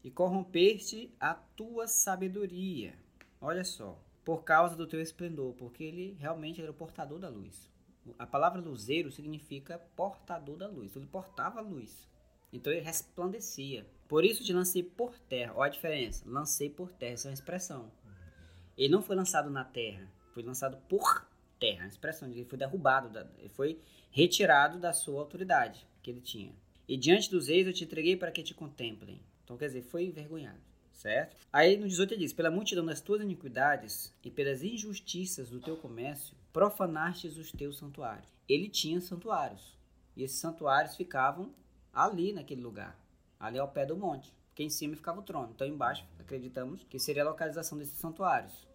e corrompeste a tua sabedoria. Olha só, por causa do teu esplendor, porque ele realmente era o portador da luz. A palavra luzeiro significa portador da luz, ele portava a luz. Então ele resplandecia. Por isso te lancei por terra. Olha a diferença. Lancei por terra. Essa é uma expressão. Ele não foi lançado na terra. Foi lançado por terra. A expressão de ele foi derrubado. Ele foi retirado da sua autoridade que ele tinha. E diante dos reis eu te entreguei para que te contemplem. Então quer dizer, foi envergonhado. Certo? Aí no 18 ele diz: Pela multidão das tuas iniquidades e pelas injustiças do teu comércio, profanastes os teus santuários. Ele tinha santuários. E esses santuários ficavam ali naquele lugar, ali ao pé do monte, porque em cima ficava o trono. Então embaixo acreditamos que seria a localização desses santuários.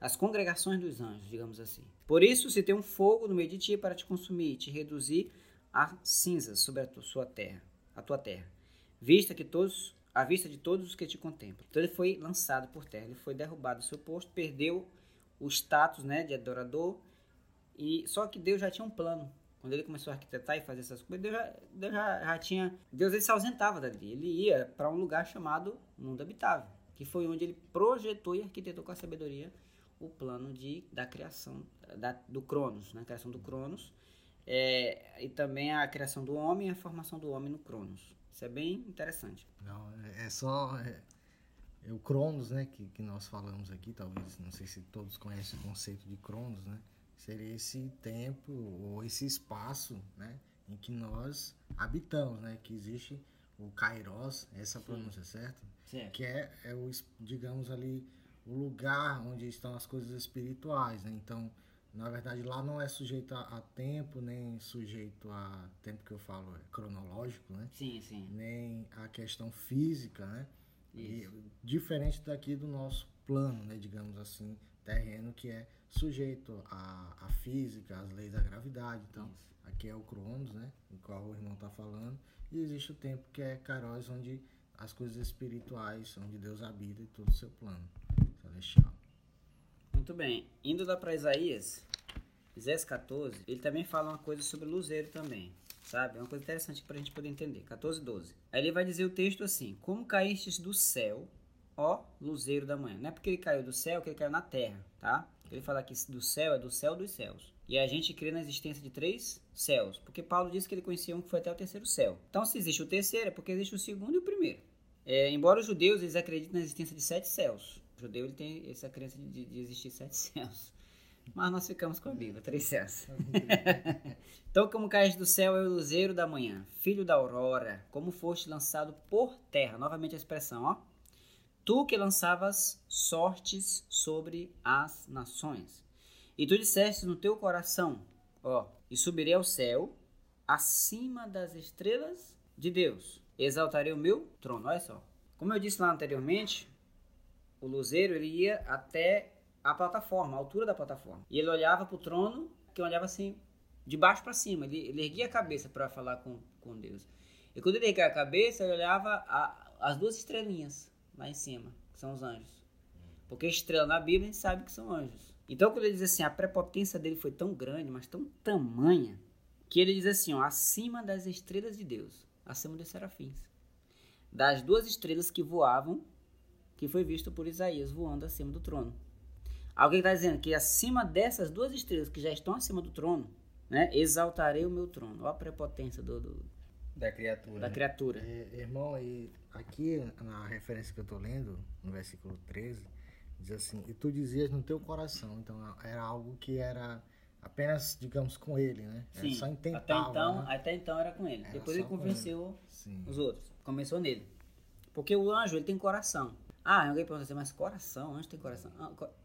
as congregações dos anjos, digamos assim. Por isso, se tem um fogo no meio de ti para te consumir, te reduzir a cinzas sobre a tua, sua terra, a tua terra, vista que todos, à vista de todos os que te contemplam. Então ele foi lançado por terra, ele foi derrubado do seu posto, perdeu o status, né, de adorador. E só que Deus já tinha um plano. Quando ele começou a arquitetar e fazer essas coisas, Deus já, Deus já, já tinha, Deus ele se ausentava dali. Ele ia para um lugar chamado mundo habitável, que foi onde ele projetou e arquitetou com a sabedoria o plano de, da criação da, do Cronos, né? a criação do Cronos, é, e também a criação do homem e a formação do homem no Cronos. Isso é bem interessante. Não, é, só é, é, o Cronos, né, que, que nós falamos aqui, talvez, não sei se todos conhecem o conceito de Cronos, né, seria esse tempo ou esse espaço, né, em que nós habitamos, né, que existe o Kairos, essa pronúncia certa? Certo. Que é, é o, digamos ali, o lugar onde estão as coisas espirituais, né? Então, na verdade, lá não é sujeito a, a, tempo, nem sujeito a tempo que eu falo é cronológico, né? Sim, sim. Nem a questão física, né? Isso. E, diferente daqui do nosso plano, né? Digamos assim, terreno que é sujeito à, à física, às leis da gravidade. Então, Isso. aqui é o Cronos, né? O qual o irmão está falando. E existe o tempo que é Caróis, onde as coisas espirituais, onde Deus habita e todo o seu plano celestial. Muito bem. Indo lá para Isaías, Isaías 14, ele também fala uma coisa sobre luzeiro também. Sabe? É uma coisa interessante para a gente poder entender. 14, 12. Aí ele vai dizer o texto assim: Como caístes do céu, ó luzeiro da manhã. Não é porque ele caiu do céu que ele caiu na terra, tá? Ele fala aqui do céu é do céu dos céus. E a gente crê na existência de três céus, porque Paulo disse que ele conhecia um que foi até o terceiro céu. Então, se existe o terceiro, é porque existe o segundo e o primeiro. É, embora os judeus eles acreditem na existência de sete céus. Judeu ele tem essa crença de, de existir sete [LAUGHS] céus. Mas nós ficamos com a Bíblia, três céus. [LAUGHS] então, como cais do céu é o luzeiro da manhã, filho da aurora, como foste lançado por terra. Novamente a expressão, ó. Tu que lançavas sortes sobre as nações. E tu disseste no teu coração, ó, e subirei ao céu, acima das estrelas de Deus. Exaltarei o meu trono. Olha só. Como eu disse lá anteriormente, o luzeiro ele ia até a plataforma, a altura da plataforma. E ele olhava para o trono, que olhava assim, de baixo para cima. Ele, ele, erguia a cabeça para falar com, com Deus. E quando ele erguia a cabeça, ele olhava a, as duas estrelinhas lá em cima, que são os anjos. Porque estrela na Bíblia a gente sabe que são anjos. Então quando ele diz assim, a prepotência dele foi tão grande, mas tão tamanha, que ele diz assim, ó, acima das estrelas de Deus, acima dos serafins. Das duas estrelas que voavam que foi visto por Isaías voando acima do trono. Alguém está dizendo que acima dessas duas estrelas que já estão acima do trono, né, exaltarei o meu trono. Olha a prepotência do, do da criatura. Da né? criatura. É, irmão, e aqui na referência que eu estou lendo, no versículo 13, diz assim: E tu dizias no teu coração. Então era algo que era apenas, digamos, com ele, né? Era Sim, só intentava, até então, né? até então era com ele. Era Depois ele convenceu os outros. Começou nele. Porque o anjo, ele tem coração. Ah, alguém pergunta assim, mas coração, anjos tem coração?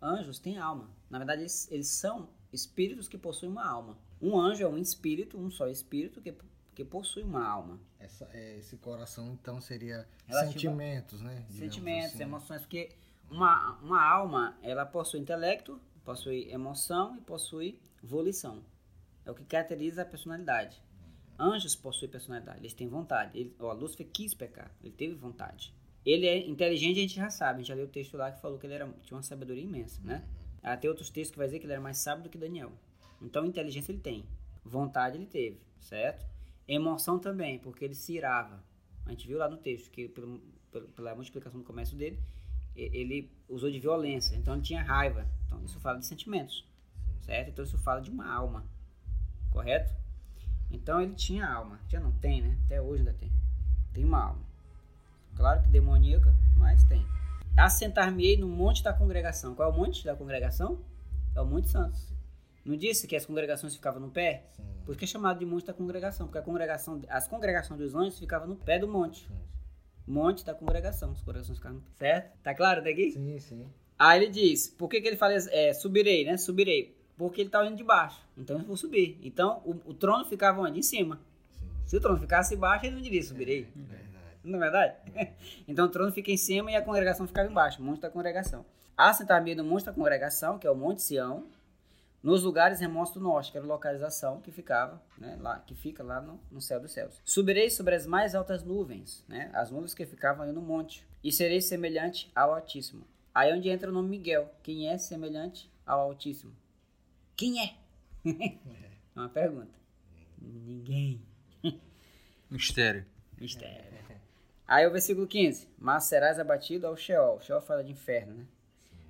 Anjos têm alma. Na verdade, eles, eles são espíritos que possuem uma alma. Um anjo é um espírito, um só espírito que, que possui uma alma. Essa, é, esse coração, então, seria sentimentos, né? Sentimentos, assim. emoções, porque uma, uma alma, ela possui intelecto, possui emoção e possui volição. É o que caracteriza a personalidade. Anjos possuem personalidade, eles têm vontade. Ele, ó, Lúcifer quis pecar, ele teve vontade. Ele é inteligente, a gente já sabe. A gente já leu o texto lá que falou que ele era, tinha uma sabedoria imensa, né? Ah, tem outros textos que vai dizer que ele era mais sábio do que Daniel. Então, inteligência ele tem. Vontade ele teve, certo? Emoção também, porque ele se irava. A gente viu lá no texto que, pelo, pela multiplicação do comércio dele, ele usou de violência. Então, ele tinha raiva. Então, isso fala de sentimentos, certo? Então, isso fala de uma alma, correto? Então, ele tinha alma. Já não tem, né? Até hoje ainda tem. Tem uma alma. Claro que demoníaca, mas tem. Assentar-me-ei no monte da congregação. Qual é o monte da congregação? É o Monte Santos. Não disse que as congregações ficavam no pé? Sim. Por que é chamado de monte da congregação, porque a congregação, as congregações dos anjos ficavam no pé do monte. Monte da congregação. As congregações ficavam no pé. Certo? Tá claro daqui? Sim, sim. Aí ele diz, por que, que ele fala, é, subirei, né? Subirei. Porque ele está olhando de baixo. Então eu vou subir. Então o, o trono ficava onde? Em cima. Sim. Se o trono ficasse embaixo, ele não diria subirei. É, é. Não é verdade? [LAUGHS] então o trono fica em cima e a congregação ficava embaixo, o monte da congregação. Assentar-me no monte da congregação, que é o Monte Sião, nos lugares remotos do norte, que era a localização que ficava, né, lá, que fica lá no, no, céu dos céus. Subirei sobre as mais altas nuvens, né, as nuvens que ficavam aí no monte, e serei semelhante ao Altíssimo. Aí é onde entra o nome Miguel. Quem é semelhante ao Altíssimo? Quem é? [LAUGHS] é uma pergunta. Ninguém. [LAUGHS] Mistério. Mistério. Aí o versículo 15. Mas serás abatido ao Sheol. Sheol fala de inferno, né?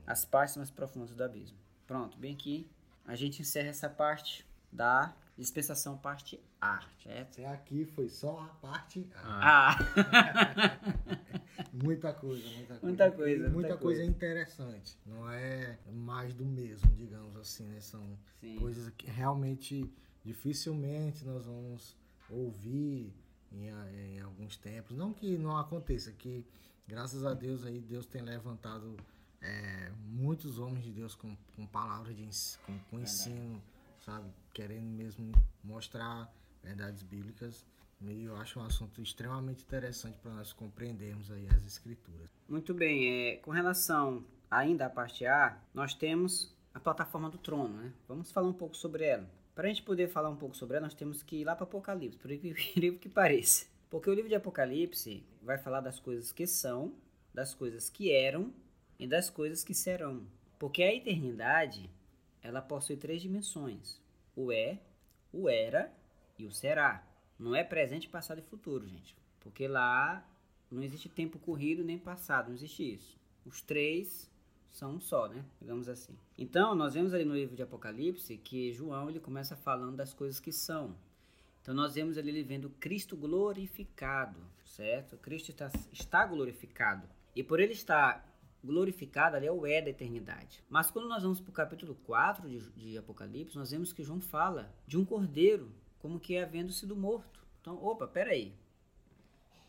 As partes mais profundas do abismo. Pronto, bem aqui a gente encerra essa parte da dispensação parte A, certo? Até aqui foi só a parte A. Ah. [LAUGHS] muita coisa, muita coisa. Muita coisa. Muita, muita coisa, coisa, interessante. Não é mais do mesmo, digamos assim, né? São Sim. coisas que realmente dificilmente nós vamos ouvir em, em alguns tempos. Não que não aconteça, que graças a Deus aí Deus tem levantado é, muitos homens de Deus com, com palavras de com, com ensino, sabe? Querendo mesmo mostrar verdades bíblicas. E eu acho um assunto extremamente interessante para nós compreendermos aí as escrituras. Muito bem. É, com relação ainda à parte A, nós temos a plataforma do trono, né? Vamos falar um pouco sobre ela. Para a gente poder falar um pouco sobre ela, nós temos que ir lá para Apocalipse, por [LAUGHS] incrível que pareça. Porque o livro de Apocalipse vai falar das coisas que são, das coisas que eram e das coisas que serão. Porque a eternidade, ela possui três dimensões: o é, o era e o será. Não é presente, passado e futuro, gente. Porque lá não existe tempo corrido nem passado, não existe isso. Os três são um só, né? Digamos assim. Então, nós vemos ali no livro de Apocalipse que João ele começa falando das coisas que são. Então, nós vemos ali ele vendo Cristo glorificado, certo? Cristo está, está glorificado. E por ele estar glorificado ali é o é da eternidade. Mas quando nós vamos para o capítulo 4 de, de, Apocalipse, nós vemos que João fala de um cordeiro, como que é havendo sido morto. Então, opa, peraí.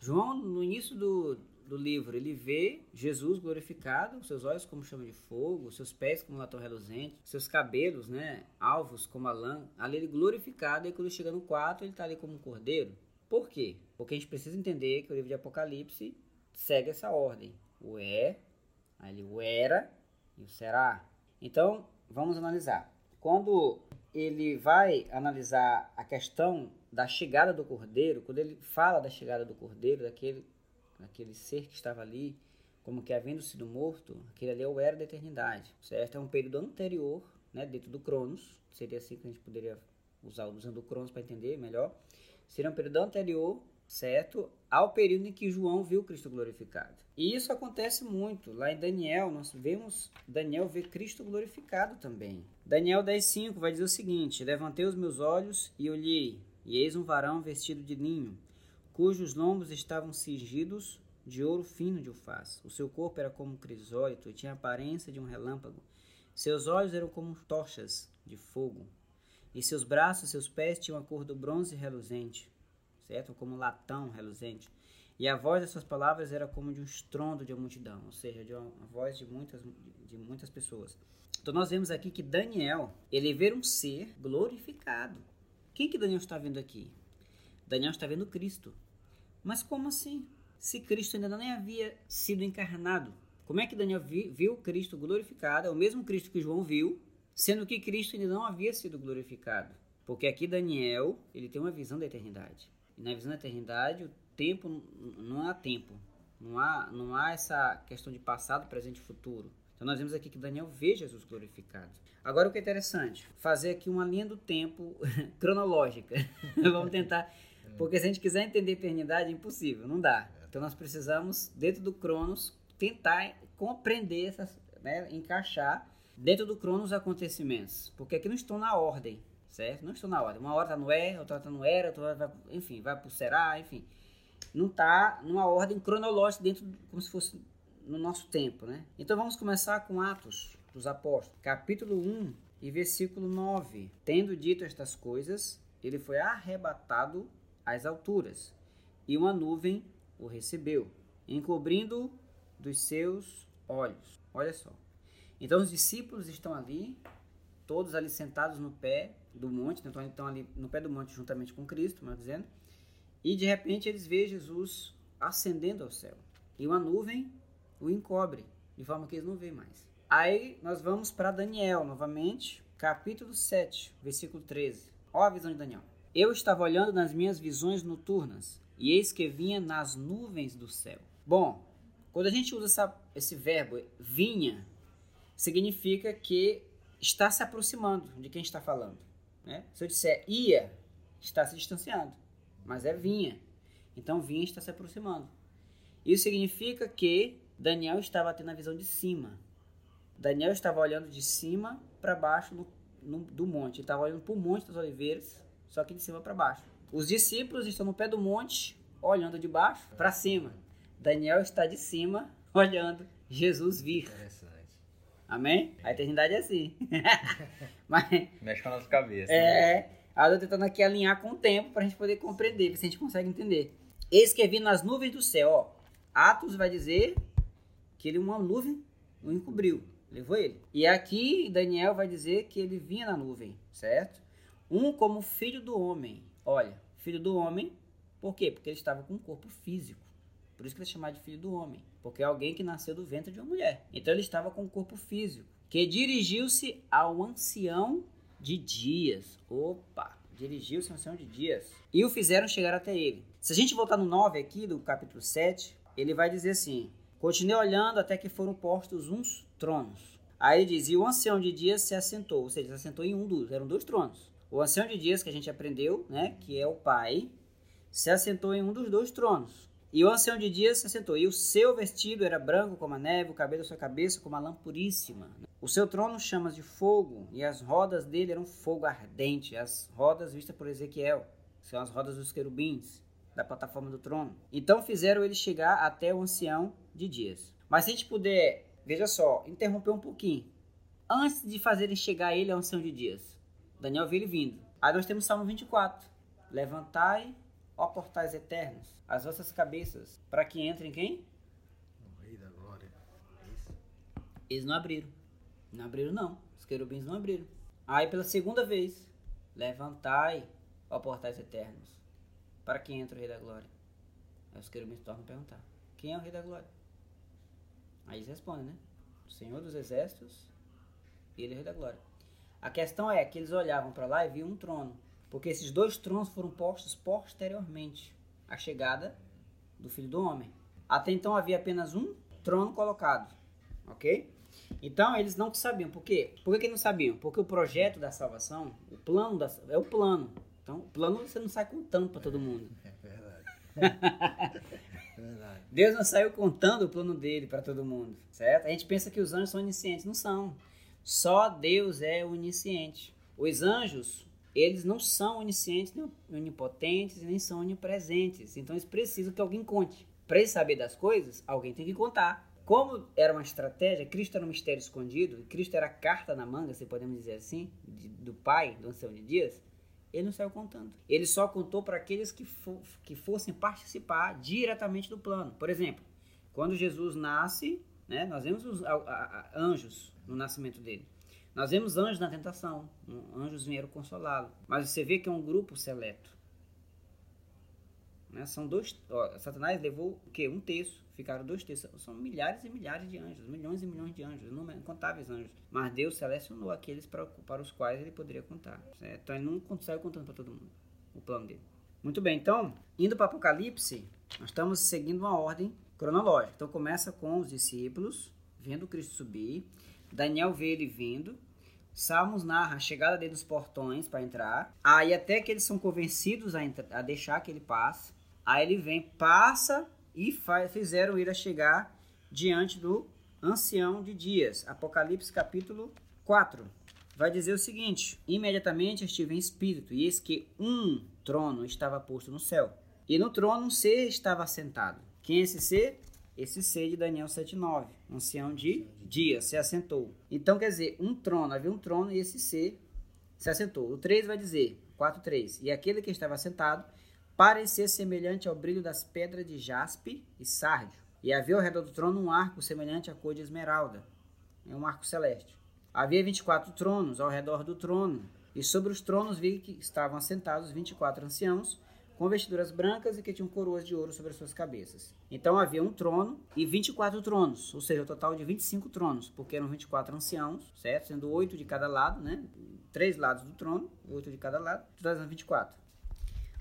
João, no início do, do livro, ele vê Jesus glorificado, seus olhos como chama de fogo, seus pés como latão reluzente, seus cabelos, né, alvos como a lã. Ali ele glorificado, e quando chega no 4, ele está ali como um cordeiro. Por quê? Porque a gente precisa entender que o livro de Apocalipse segue essa ordem. O é, Ali o era e o será. Então, vamos analisar. Quando ele vai analisar a questão da chegada do cordeiro, quando ele fala da chegada do cordeiro, daquele, daquele ser que estava ali, como que havendo sido morto, aquele ali é o era da eternidade, certo? É um período anterior, né, dentro do Cronos, seria assim que a gente poderia usar usando o Cronos para entender melhor. Seria um período anterior certo? Ao período em que João viu Cristo glorificado. E isso acontece muito. Lá em Daniel, nós vemos Daniel ver Cristo glorificado também. Daniel 10,5 vai dizer o seguinte: Levantei os meus olhos e olhei, e eis um varão vestido de linho, cujos lombos estavam cingidos de ouro fino de ufaz. O seu corpo era como um crisólito e tinha a aparência de um relâmpago. Seus olhos eram como tochas de fogo, e seus braços e seus pés tinham a cor do bronze reluzente certo? Como latão reluzente. E a voz dessas palavras era como de um estrondo de uma multidão, ou seja, de uma, uma voz de muitas, de muitas pessoas. Então nós vemos aqui que Daniel, ele vê um ser glorificado. Quem que Daniel está vendo aqui? Daniel está vendo Cristo. Mas como assim? Se Cristo ainda nem havia sido encarnado, como é que Daniel viu Cristo glorificado? É o mesmo Cristo que João viu, sendo que Cristo ainda não havia sido glorificado. Porque aqui Daniel, ele tem uma visão da eternidade. E na visão da eternidade, o tempo não há tempo. Não há, não há essa questão de passado, presente e futuro. Então nós vemos aqui que Daniel vê Jesus glorificado. Agora o que é interessante, fazer aqui uma linha do tempo [LAUGHS] cronológica. [LAUGHS] Vamos tentar, porque se a gente quiser entender eternidade é impossível, não dá. Então nós precisamos dentro do Cronos tentar compreender essas, né, encaixar dentro do Cronos os acontecimentos, porque aqui não estão na ordem certo? Não estou na ordem. Uma hora está no é, outra está no era, outra vai, enfim, vai para o será, enfim. Não está numa ordem cronológica dentro, como se fosse no nosso tempo, né? Então vamos começar com Atos dos Apóstolos, capítulo 1 e versículo 9. Tendo dito estas coisas, ele foi arrebatado às alturas, e uma nuvem o recebeu, encobrindo dos seus olhos. Olha só. Então os discípulos estão ali, todos ali sentados no pé do monte, né? então estão ali no pé do monte juntamente com Cristo, mas dizendo, e de repente eles veem Jesus ascendendo ao céu, e uma nuvem o encobre, de forma que eles não veem mais. Aí nós vamos para Daniel novamente, capítulo 7, versículo 13. Olha a visão de Daniel. Eu estava olhando nas minhas visões noturnas, e eis que vinha nas nuvens do céu. Bom, quando a gente usa essa, esse verbo vinha, significa que está se aproximando de quem está falando. Né? Se eu disser ia, está se distanciando, mas é vinha. Então vinha está se aproximando. Isso significa que Daniel estava tendo a visão de cima. Daniel estava olhando de cima para baixo no, no, do monte. Ele estava olhando para o Monte das Oliveiras, só que de cima para baixo. Os discípulos estão no pé do monte, olhando de baixo para cima. Daniel está de cima, [LAUGHS] olhando Jesus vir. Interessante. Amém? A eternidade é assim. [LAUGHS] Mas, Mexe com a nossa cabeça. é, eu tô tentando aqui alinhar com o tempo para a gente poder compreender, ver se a gente consegue entender. Eis que vi nas nuvens do céu, ó. Atos vai dizer que ele uma nuvem o encobriu, levou ele. E aqui Daniel vai dizer que ele vinha na nuvem, certo? Um como filho do homem. Olha, filho do homem, por quê? Porque ele estava com um corpo físico. Por isso que ele é chamado de filho do homem. Porque é alguém que nasceu do ventre de uma mulher. Então ele estava com um corpo físico. Que dirigiu-se ao ancião de dias. Opa! Dirigiu-se ao ancião de dias. E o fizeram chegar até ele. Se a gente voltar no 9 aqui do capítulo 7, ele vai dizer assim: Continuei olhando até que foram postos uns tronos. Aí ele diz: E o ancião de dias se assentou. Ou seja, se assentou em um dos. Eram dois tronos. O ancião de dias que a gente aprendeu, né? Que é o pai, se assentou em um dos dois tronos. E o ancião de dias se assentou, e o seu vestido era branco como a neve, o cabelo da sua cabeça como a lã puríssima. O seu trono chamas de fogo, e as rodas dele eram fogo ardente, as rodas vistas por Ezequiel, são as rodas dos querubins, da plataforma do trono. Então fizeram ele chegar até o ancião de dias. Mas se a gente puder, veja só, interromper um pouquinho. Antes de fazerem chegar ele ao ancião de dias, Daniel viu ele vindo. Aí nós temos Salmo 24. Levantai, ó portais eternos, as vossas cabeças, para que entrem quem? O Rei da Glória. Isso. Eles não abriram. Não abriram, não. Os querubins não abriram. Aí, pela segunda vez, levantai, ó portais eternos, para que entre o Rei da Glória. Aí os querubins tornam a perguntar: Quem é o Rei da Glória? Aí eles respondem, né? O Senhor dos Exércitos ele é o Rei da Glória. A questão é que eles olhavam para lá e viam um trono. Porque esses dois tronos foram postos posteriormente à chegada do Filho do Homem. Até então havia apenas um trono colocado, ok? Então eles não sabiam. Por quê? Por que, que não sabiam? Porque o projeto da salvação, o plano da, é o plano. Então, o plano você não sai contando para todo mundo. É verdade. [LAUGHS] verdade. Deus não saiu contando o plano dele para todo mundo, certo? A gente pensa que os anjos são oniscientes, não são. Só Deus é onisciente. Os anjos, eles não são oniscientes, nem onipotentes, nem são onipresentes. Então eles precisam que alguém conte. Para eles saber das coisas, alguém tem que contar. Como era uma estratégia, Cristo era um mistério escondido, Cristo era a carta na manga, se podemos dizer assim, de- do Pai, do Ancião de Dias, ele não saiu contando. Ele só contou para aqueles que, que fossem participar diretamente do plano. Por exemplo, quando Jesus nasce, né, nós vemos os a- a- anjos no nascimento dele. Nós vemos anjos na tentação. Anjos vieram consolá-lo. Mas você vê que é um grupo seleto. Né? São dois. ó, Satanás levou o quê? Um terço. Ficaram dois terços. São milhares e milhares de anjos. Milhões e milhões de anjos. Incontáveis anjos. Mas Deus selecionou aqueles para, para os quais ele poderia contar. certo? Então ele não con- saiu contando para todo mundo o plano dele. Muito bem, então, indo para Apocalipse, nós estamos seguindo uma ordem cronológica. Então começa com os discípulos, vendo Cristo subir. Daniel vê ele vindo. Salmos narra a chegada dele nos portões para entrar. Aí até que eles são convencidos a, entra- a deixar que ele passe. Aí ele vem, passa e faz, fizeram ele a chegar diante do ancião de dias. Apocalipse capítulo 4. Vai dizer o seguinte: Imediatamente estive em espírito, e eis que um trono estava posto no céu. E no trono um ser estava assentado. Quem é esse ser? Esse ser de Daniel 7,9, ancião de dias, se assentou. Então quer dizer, um trono, havia um trono e esse ser se assentou. O 3 vai dizer, 4,3: E aquele que estava sentado parecia semelhante ao brilho das pedras de jaspe e sárdio. E havia ao redor do trono um arco semelhante à cor de esmeralda. É um arco celeste. Havia 24 tronos ao redor do trono, e sobre os tronos vi que estavam assentados 24 anciãos, com vestiduras brancas e que tinham coroas de ouro sobre as suas cabeças. Então havia um trono e 24 tronos, ou seja, o total de 25 tronos, porque eram 24 anciãos, certo? Sendo oito de cada lado, né? Três lados do trono, oito de cada lado, totalizando 24.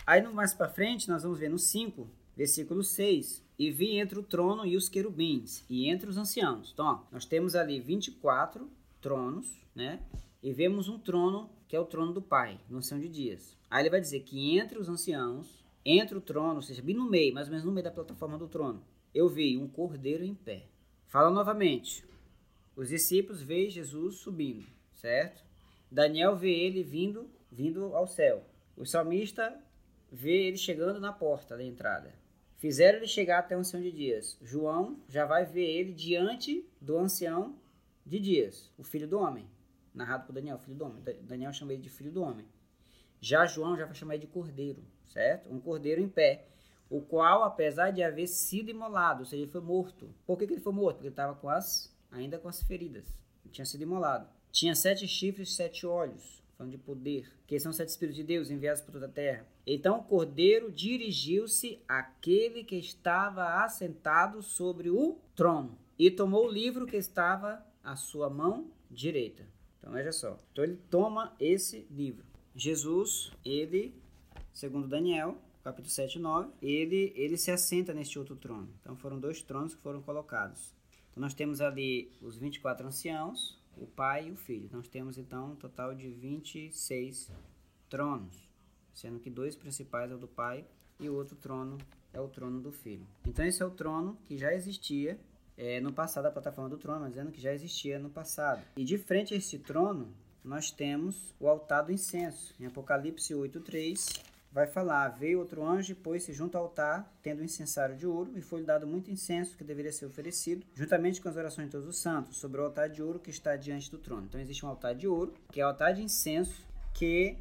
Aí mais para frente nós vamos ver no 5, versículo 6, e vi entre o trono e os querubins, e entre os anciãos. Então, ó, nós temos ali 24 tronos, né? E vemos um trono que é o trono do Pai, no ancião de dias. Aí ele vai dizer que entre os anciãos, entre o trono, ou seja, bem no meio, mais ou menos no meio da plataforma do trono, eu vi um cordeiro em pé. Fala novamente. Os discípulos veem Jesus subindo, certo? Daniel vê ele vindo, vindo ao céu. O salmista vê ele chegando na porta da entrada. Fizeram ele chegar até o ancião de dias. João já vai ver ele diante do ancião de dias, o filho do homem. Narrado por Daniel, filho do homem. Daniel chama ele de filho do homem. Já João já vai chamar ele de cordeiro, certo? Um cordeiro em pé, o qual, apesar de haver sido imolado, ou seja, ele foi morto. Por que, que ele foi morto? Porque ele estava com as, ainda com as feridas. Ele tinha sido imolado. Tinha sete chifres sete olhos, falando de poder, que são sete espíritos de Deus enviados por toda a terra. Então o cordeiro dirigiu-se àquele que estava assentado sobre o trono e tomou o livro que estava à sua mão direita. Então veja só. Então ele toma esse livro. Jesus, ele, segundo Daniel, capítulo 7 e 9, ele, ele se assenta neste outro trono. Então foram dois tronos que foram colocados. Então nós temos ali os 24 anciãos, o pai e o filho. Nós temos então um total de 26 tronos, sendo que dois principais é o do pai e o outro trono é o trono do filho. Então esse é o trono que já existia é, no passado, a plataforma do trono, dizendo que já existia no passado. E de frente a esse trono, nós temos o altar do incenso. Em Apocalipse 8:3 vai falar: Veio outro anjo e pôs-se junto ao altar, tendo um incensário de ouro, e foi-lhe dado muito incenso que deveria ser oferecido, juntamente com as orações de todos os santos, sobre o altar de ouro que está diante do trono. Então existe um altar de ouro, que é o altar de incenso, que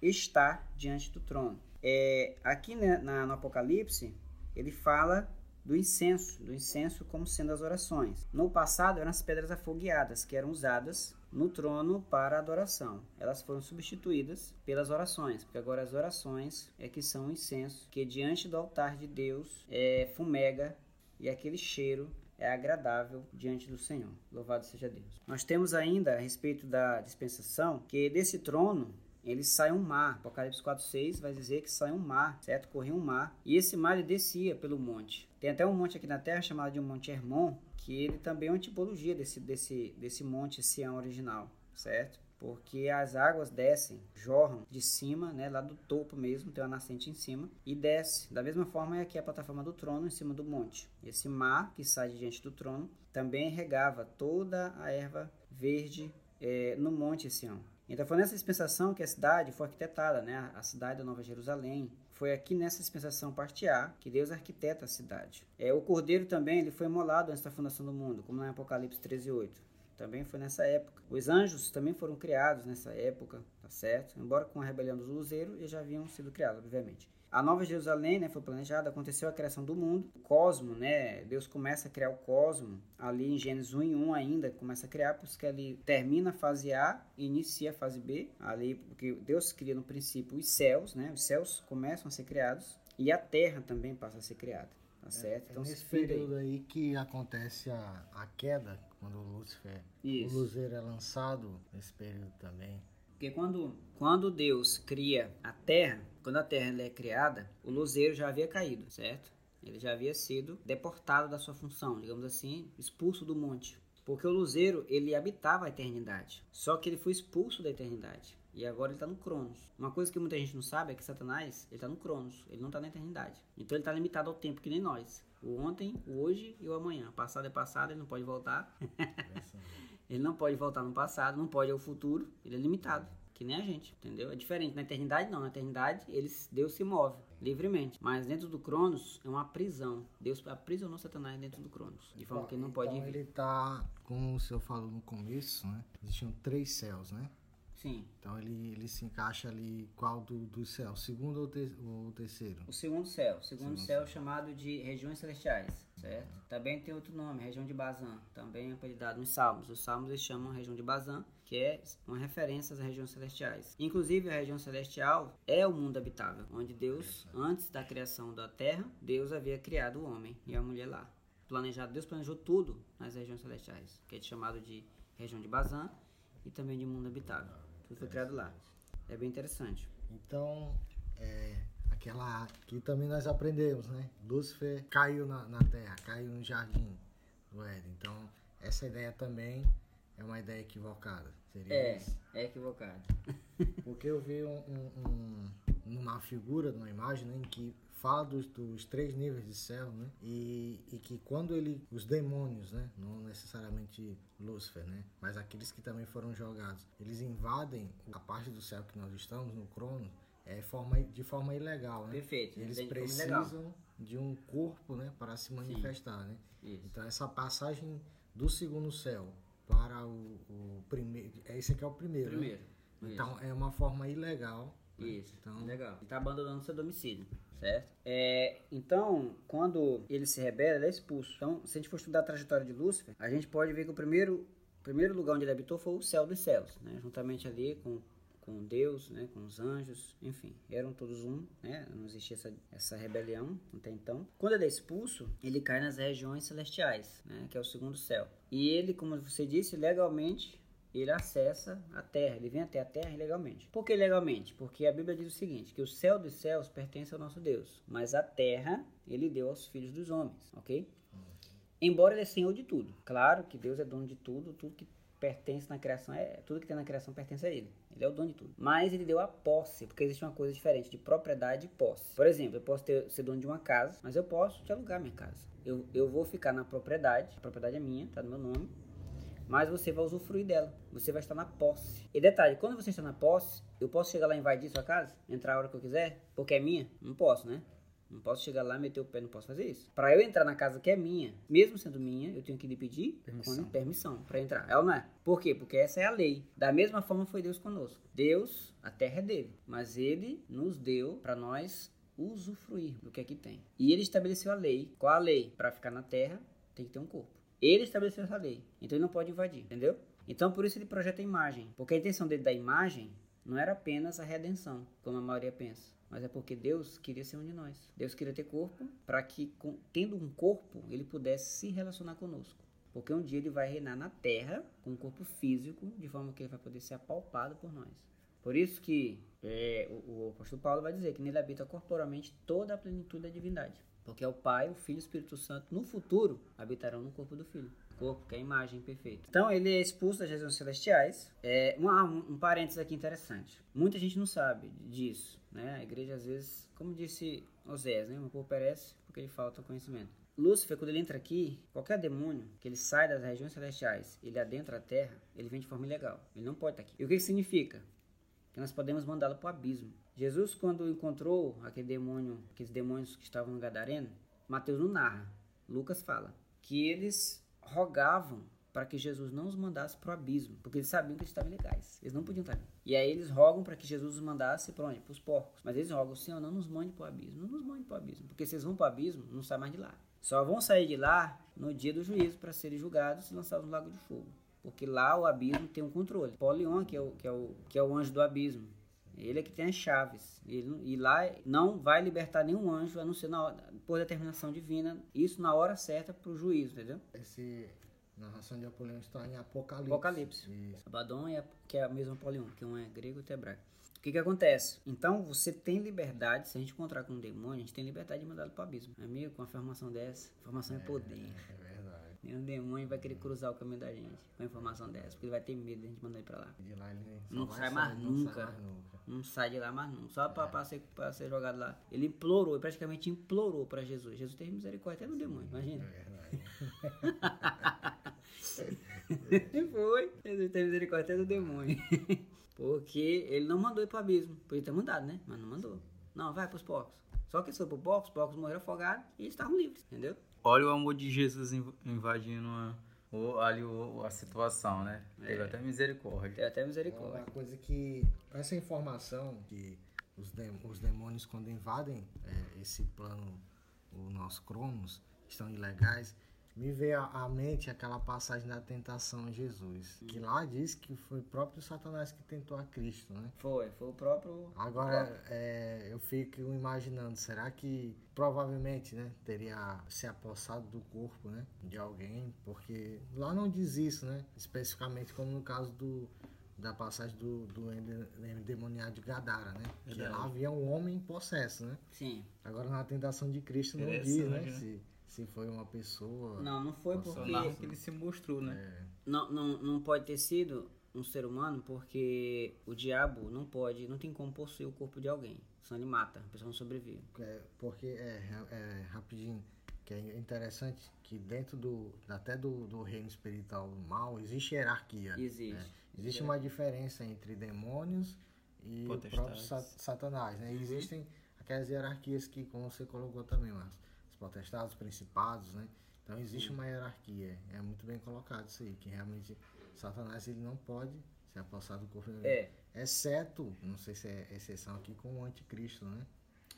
está diante do trono. É, aqui né, na, no Apocalipse, ele fala do incenso, do incenso como sendo as orações. No passado eram as pedras afogueadas que eram usadas no trono para adoração. Elas foram substituídas pelas orações, porque agora as orações é que são o incenso que diante do altar de Deus é, fumega e aquele cheiro é agradável diante do Senhor. Louvado seja Deus. Nós temos ainda a respeito da dispensação que desse trono ele sai um mar. Apocalipse 4:6 vai dizer que sai um mar, certo? Corria um mar. E esse mar ele descia pelo monte. Tem até um monte aqui na Terra chamado de Monte Hermon, que ele também é uma tipologia desse, desse, desse monte Sião original, certo? Porque as águas descem, jorram de cima, né, lá do topo mesmo, tem uma nascente em cima, e desce. Da mesma forma é aqui a plataforma do trono em cima do monte. Esse mar que sai de diante do trono também regava toda a erva verde é, no monte Sião. Então foi nessa dispensação que a cidade foi arquitetada, né? a cidade da Nova Jerusalém. Foi aqui nessa dispensação parte A que Deus arquiteta a cidade. É, o cordeiro também ele foi imolado antes da fundação do mundo, como na Apocalipse 13:8. Também foi nessa época. Os anjos também foram criados nessa época, tá certo? Embora com a rebelião dos luzeiros, eles já haviam sido criados, obviamente. A Nova Jerusalém né, foi planejada, aconteceu a criação do mundo, o cosmo, né? Deus começa a criar o cosmo, ali em Gênesis 1 e 1 ainda, começa a criar, porque ele termina a fase A e inicia a fase B, ali, porque Deus cria no princípio os céus, né? Os céus começam a ser criados e a terra também passa a ser criada, tá é, certo? É, então, nesse período aí. aí que acontece a, a queda, quando o Lúcifer, Isso. o Luzeiro é lançado, nesse período também. Porque quando, quando Deus cria a terra, quando a terra é criada, o luzeiro já havia caído, certo? Ele já havia sido deportado da sua função, digamos assim, expulso do monte. Porque o luzeiro, ele habitava a eternidade. Só que ele foi expulso da eternidade. E agora ele está no Cronos. Uma coisa que muita gente não sabe é que Satanás, ele está no Cronos. Ele não está na eternidade. Então ele está limitado ao tempo que nem nós. O ontem, o hoje e o amanhã. Passado é passado, ele não pode voltar. [LAUGHS] Ele não pode voltar no passado, não pode ao futuro, ele é limitado. Que nem a gente, entendeu? É diferente. Na eternidade, não. Na eternidade, eles, Deus se move livremente. Mas dentro do Cronos é uma prisão. Deus aprisionou Satanás dentro do Cronos. De forma que ele não pode então ele tá, como o senhor falou no começo, né? Existiam três céus, né? Sim. Então ele, ele se encaixa ali qual do, do céu? Segundo ou, te, o terceiro? O segundo céu. O segundo, segundo céu, céu chamado de regiões celestiais, certo? Também tem outro nome, região de Bazan. Também é apelidado nos Salmos. Os Salmos eles chamam região de Bazan, que é uma referência às regiões celestiais. Inclusive, a região celestial é o mundo habitável, onde Deus, antes da criação da terra, Deus havia criado o homem e a mulher lá. Planejado, Deus planejou tudo nas regiões celestiais, que é chamado de região de Bazan e também de mundo habitável. Tudo foi criado lá. É bem interessante. Então, é, aquela que também nós aprendemos, né? Lúcifer caiu na, na terra, caiu no jardim do Éden. Então, essa ideia também é uma ideia equivocada. Seria É, isso? é equivocado. [LAUGHS] Porque eu vi um, um, um- uma figura, numa imagem, né, em que fala dos, dos três níveis de céu, né? E, e que quando ele, os demônios, né? Não necessariamente Lúcifer, né? Mas aqueles que também foram jogados, eles invadem a parte do céu que nós estamos, no Cronos, é forma, de forma ilegal, né? Perfeito. Eles precisam de um corpo, né? Para se manifestar, né? Isso. Então essa passagem do segundo céu para o, o primeiro, esse aqui é o primeiro, né? Primeiro. Então é uma forma ilegal. né? Isso, Então, legal. Ele tá abandonando seu domicílio, certo? É, então, quando ele se rebela, ele é expulso. Então, se a gente for estudar a trajetória de Lúcifer, a gente pode ver que o primeiro, o primeiro lugar onde ele habitou foi o céu dos céus, né? Juntamente ali com, com Deus, né? Com os anjos, enfim, eram todos um, né? Não existia essa, essa rebelião até então. Quando ele é expulso, ele cai nas regiões celestiais, né? Que é o segundo céu. E ele, como você disse, legalmente ele acessa a terra, ele vem até a terra ilegalmente. Por que ilegalmente? Porque a Bíblia diz o seguinte, que o céu dos céus pertence ao nosso Deus, mas a terra ele deu aos filhos dos homens, ok? Embora ele é senhor de tudo. Claro que Deus é dono de tudo, tudo que pertence na criação, é tudo que tem na criação pertence a ele. Ele é o dono de tudo. Mas ele deu a posse, porque existe uma coisa diferente de propriedade e posse. Por exemplo, eu posso ter, ser dono de uma casa, mas eu posso te alugar minha casa. Eu, eu vou ficar na propriedade, a propriedade é minha, tá no meu nome, mas você vai usufruir dela. Você vai estar na posse. E detalhe, quando você está na posse, eu posso chegar lá e invadir sua casa? Entrar a hora que eu quiser? Porque é minha? Não posso, né? Não posso chegar lá, meter o pé, não posso fazer isso. Para eu entrar na casa que é minha, mesmo sendo minha, eu tenho que lhe pedir Permissão. permissão para entrar. É ou não é? Por quê? Porque essa é a lei. Da mesma forma foi Deus conosco. Deus, a terra é dele, mas ele nos deu para nós usufruir do que aqui tem. E ele estabeleceu a lei. Qual a lei? Para ficar na terra, tem que ter um corpo. Ele estabeleceu essa lei. Então ele não pode invadir, entendeu? Então por isso ele projeta a imagem. Porque a intenção dele da imagem não era apenas a redenção, como a maioria pensa. Mas é porque Deus queria ser um de nós. Deus queria ter corpo para que, tendo um corpo, ele pudesse se relacionar conosco. Porque um dia ele vai reinar na terra com um corpo físico, de forma que ele vai poder ser apalpado por nós. Por isso que é, o, o apóstolo Paulo vai dizer que nele habita corporalmente toda a plenitude da divindade. Porque é o Pai, o Filho e o Espírito Santo, no futuro, habitarão no corpo do Filho. Corpo, que é a imagem perfeita. Então, ele é expulso das regiões celestiais. É, um, um parênteses aqui interessante. Muita gente não sabe disso. Né? A igreja, às vezes, como disse Osés, né? o perece porque lhe falta conhecimento. Lúcifer, quando ele entra aqui, qualquer demônio que ele sai das regiões celestiais, ele adentra a terra, ele vem de forma ilegal. Ele não pode estar aqui. E o que isso significa? Que nós podemos mandá-lo para o abismo. Jesus, quando encontrou aquele demônio, aqueles demônios que estavam no Gadareno, Mateus não narra, Lucas fala, que eles rogavam para que Jesus não os mandasse para o abismo, porque eles sabiam que eles estavam ilegais. Eles não podiam estar ali. E aí eles rogam para que Jesus os mandasse para onde? Para os porcos. Mas eles rogam, Senhor, não nos mande para o abismo. Não nos mande para o abismo. Porque se eles vão para o abismo, não saem mais de lá. Só vão sair de lá no dia do juízo para serem julgados e lançados no lago de fogo. Porque lá o abismo tem um controle. Polion, que é o, que é o, que é o anjo do abismo, ele é que tem as chaves. Ele, e lá não vai libertar nenhum anjo, a não ser na hora, por determinação divina. Isso na hora certa para o juízo, entendeu? Esse narração de Apolião está em Apocalipse. Apocalipse. Isso. Abaddon, é, que é a mesma Polion, que um é grego e outro é hebraico. O que que acontece? Então, você tem liberdade, se a gente encontrar com um demônio, a gente tem liberdade de mandá-lo para o abismo. Amigo, com uma informação dessa, informação é poder. É verdade. Nenhum demônio vai querer cruzar o caminho da gente com a informação dessa, porque ele vai ter medo de a gente mandar ele para lá. De lá ele Não sai mais não nunca. sai mais nunca. Não sai de lá mais não. Só pra, pra ser, pra ser jogado lá. Ele implorou, ele praticamente implorou pra Jesus. Jesus teve misericórdia até no demônio, imagina. É verdade. [LAUGHS] Foi. Jesus teve misericórdia até do demônio. [LAUGHS] Porque ele não mandou ir pro abismo. Podia ter mandado, né? Mas não mandou. Não, vai pros porcos. Só que eles foram pro porcos, os porcos morreram afogados e eles estavam livres, entendeu? Olha o amor de Jesus inv- invadindo a, o, ali o- a situação, né? Teve até misericórdia. Teve até É misericórdia. uma coisa que essa informação que os, dem- os demônios quando invadem é, esse plano, o nosso Cronos, estão ilegais, me veio à mente aquela passagem da tentação a Jesus, que lá diz que foi o próprio Satanás que tentou a Cristo, né? Foi, foi o próprio. Agora é, eu fico imaginando, será que provavelmente, né, teria se apossado do corpo, né, de alguém, porque lá não diz isso, né, especificamente como no caso do da passagem do, do endemoniado de Gadara, né? Que lá havia um homem possesso, né? Sim. Agora na tentação de Cristo não diz, né? né? Se, se foi uma pessoa. Não, não foi porque. Que ele se mostrou, né? É. Não, não, não pode ter sido um ser humano porque o diabo não pode, não tem como possuir o corpo de alguém. Senão ele mata, a pessoa não sobrevive. É, porque, é, é, rapidinho, que é interessante que dentro do, até do, do reino espiritual mal, existe hierarquia. Existe. Né? Existe uma diferença entre demônios e o próprio satanás, né? Existem aquelas hierarquias que, como você colocou também, Márcio, os potestades, os principados, né? Então existe uma hierarquia. É muito bem colocado isso aí, que realmente Satanás ele não pode se apossar do corpo de É. Exceto, não sei se é exceção aqui, com o anticristo, né?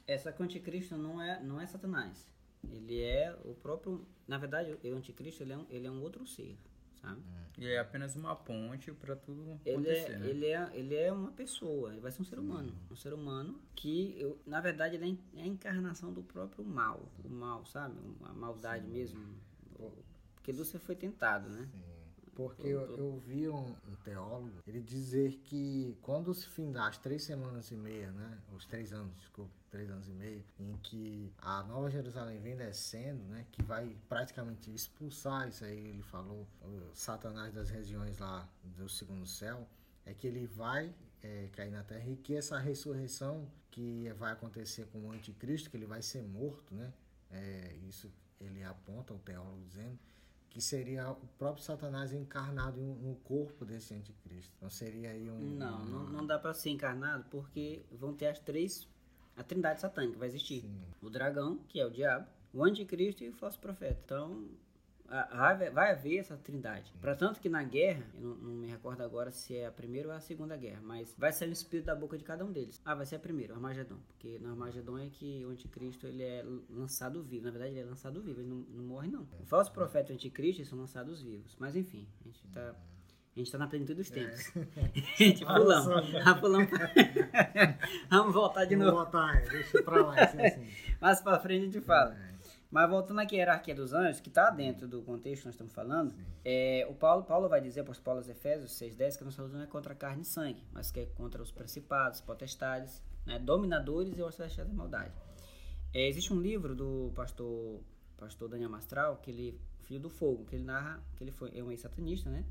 Essa que o anticristo não é, não é Satanás. Ele é o próprio. Na verdade, o anticristo ele é um, ele é um outro ser sabe? E é apenas uma ponte para tudo ele acontecer, é, né? Ele é, ele é uma pessoa, ele vai ser um ser humano. Um ser humano que, eu, na verdade, ele é a encarnação do próprio mal. O mal, sabe? A maldade Sim. mesmo. Porque Lúcifer foi tentado, né? Sim. Porque eu, eu vi um, um, teólogo ele dizer que quando se findar as três semanas e meia, né? Os três anos, desculpa, três anos e meio, em que a Nova Jerusalém vem descendo, né? Que vai praticamente expulsar, isso aí ele falou, o Satanás das regiões lá do segundo céu, é que ele vai é, cair na terra e que essa ressurreição que vai acontecer com o anticristo, que ele vai ser morto, né? É, isso ele aponta, o teólogo dizendo, que seria o próprio Satanás encarnado no corpo desse anticristo. Então seria aí um. Não, não, não dá para ser encarnado porque vão ter as três. A trindade satânica vai existir. Sim. O dragão, que é o diabo, o anticristo e o falso profeta. Então vai haver essa trindade. Para tanto que na guerra, eu não, não, me recordo agora se é a primeira ou a segunda guerra, mas vai sair o espírito da boca de cada um deles. Ah, vai ser a primeira, o Armagedon. Porque no Armagedon é que o anticristo ele é lançado vivo. Na verdade, ele é lançado vivo, ele não, não morre, não. O falso profeta e o anticristo são lançados vivos. Mas enfim, a gente tá. A gente tá na plenitude dos tempos. [LAUGHS] É. gente, pulamos. [LAUGHS] Ah, pulamos. [LAUGHS] Vamos voltar de Vamos novo. Vamos voltar, deixa pra lá. Assim. Mais pra frente a gente fala. É. Mas voltando aqui à hierarquia dos anjos, que está dentro do contexto que nós estamos falando, é, o Paulo, Paulo vai dizer para os Paulo Efésios 6,10 que a nossa luta não é contra carne e sangue, mas que é contra os principados, potestades, né, dominadores e os celestiais da maldade. É, existe um livro do pastor, pastor Daniel Mastral, que ele, Filho do Fogo, que ele narra que ele foi é um ex-satanista, né?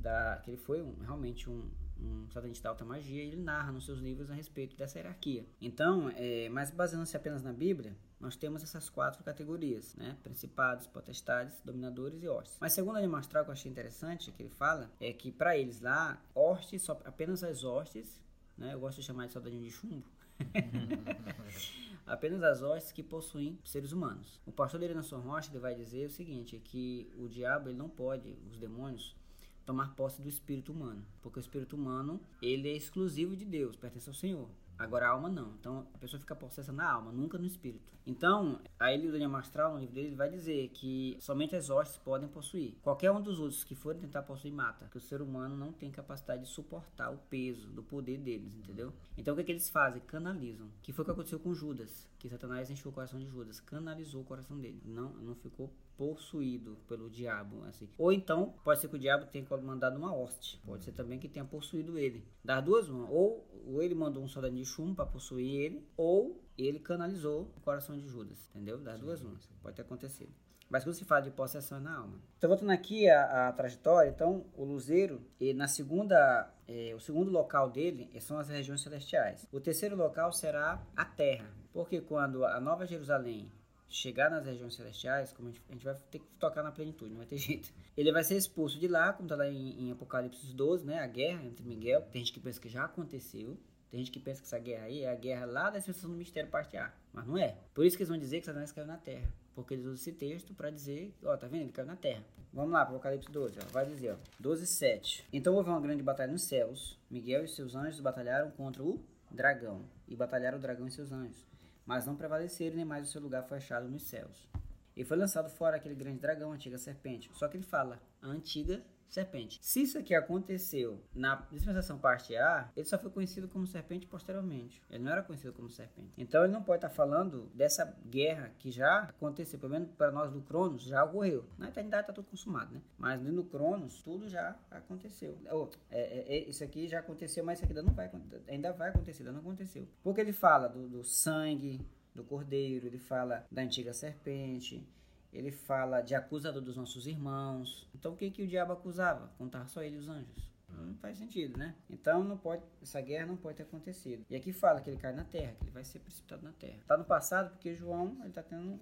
Da, que ele foi um, realmente um, um satanista da alta magia, e ele narra nos seus livros a respeito dessa hierarquia. Então, é, mas baseando-se apenas na Bíblia, nós temos essas quatro categorias, né? Principados, potestades, dominadores e hostes. Mas segundo Mastral, que eu achei interessante, que ele fala, é que para eles lá, hostes, só, apenas as hostes, né? Eu gosto de chamar de soldadinho de chumbo. [LAUGHS] apenas as hostes que possuem seres humanos. O pastor sua rocha ele vai dizer o seguinte, é que o diabo ele não pode, os demônios, tomar posse do espírito humano, porque o espírito humano ele é exclusivo de Deus, pertence ao Senhor. Agora a alma não. Então a pessoa fica possessa na alma, nunca no espírito. Então, a o Daniel Mastral, no livro dele, ele vai dizer que somente as hostes podem possuir. Qualquer um dos outros que forem tentar possuir, mata. Que o ser humano não tem capacidade de suportar o peso do poder deles, entendeu? Então o que, é que eles fazem? Canalizam. Que foi o que aconteceu com Judas. Que Satanás encheu o coração de Judas. Canalizou o coração dele. Não, não ficou possuído pelo diabo, assim. Ou então, pode ser que o diabo tenha mandado uma hoste. Pode ser também que tenha possuído ele. Das duas, uma. Ou, ou ele mandou um soldadinho de chumbo para possuir ele, ou ele canalizou o coração de Judas, entendeu? Das sim, duas, uma. Pode ter acontecido. Mas quando se fala de possessão é na alma. Então, voltando aqui a, trajetória, então, o luzeiro, e na segunda, é, o segundo local dele são as regiões celestiais. O terceiro local será a terra. Porque quando a Nova Jerusalém chegar nas regiões celestiais, como a gente, a gente, vai ter que tocar na plenitude, não vai ter [LAUGHS] jeito. Ele vai ser expulso de lá, como está lá em, em, Apocalipse 12, né? A guerra entre Miguel. Tem gente que pensa que já aconteceu. Tem gente que pensa que essa guerra aí é a guerra lá da expressão do mistério parte A. Mas não é. Por isso que eles vão dizer que Satanás caiu na terra. Porque eles usam esse texto para dizer, ó, tá vendo? Ele caiu na terra. Vamos lá, Apocalipse 12, ó. Vai dizer, ó. 12, 7. Então houve uma grande batalha nos céus. Miguel e seus anjos batalharam contra o dragão. E batalharam o dragão e seus anjos mas não prevaleceram, nem mais o seu lugar foi achado nos céus. E foi lançado fora aquele grande dragão, antiga serpente. Só que ele fala, a antiga serpente. Se isso aqui aconteceu na dispensação parte A, ele só foi conhecido como serpente posteriormente. Ele não era conhecido como serpente. Então ele não pode estar falando dessa guerra que já aconteceu, pelo menos para nós do Cronos, já ocorreu. Na eternidade está tudo consumado, né? Mas no Cronos, tudo já aconteceu. Oh, é, é, isso aqui já aconteceu, mas isso aqui ainda não vai, ainda vai acontecer, ainda não aconteceu. Porque ele fala do, do sangue, do cordeiro, ele fala da antiga serpente, ele fala de acusador dos nossos irmãos. Então o que, que o diabo acusava? Contar só ele e os anjos. Não faz sentido, né? Então não pode, essa guerra não pode ter acontecido. E aqui fala que ele cai na terra, que ele vai ser precipitado na terra. Está no passado porque João ele está tendo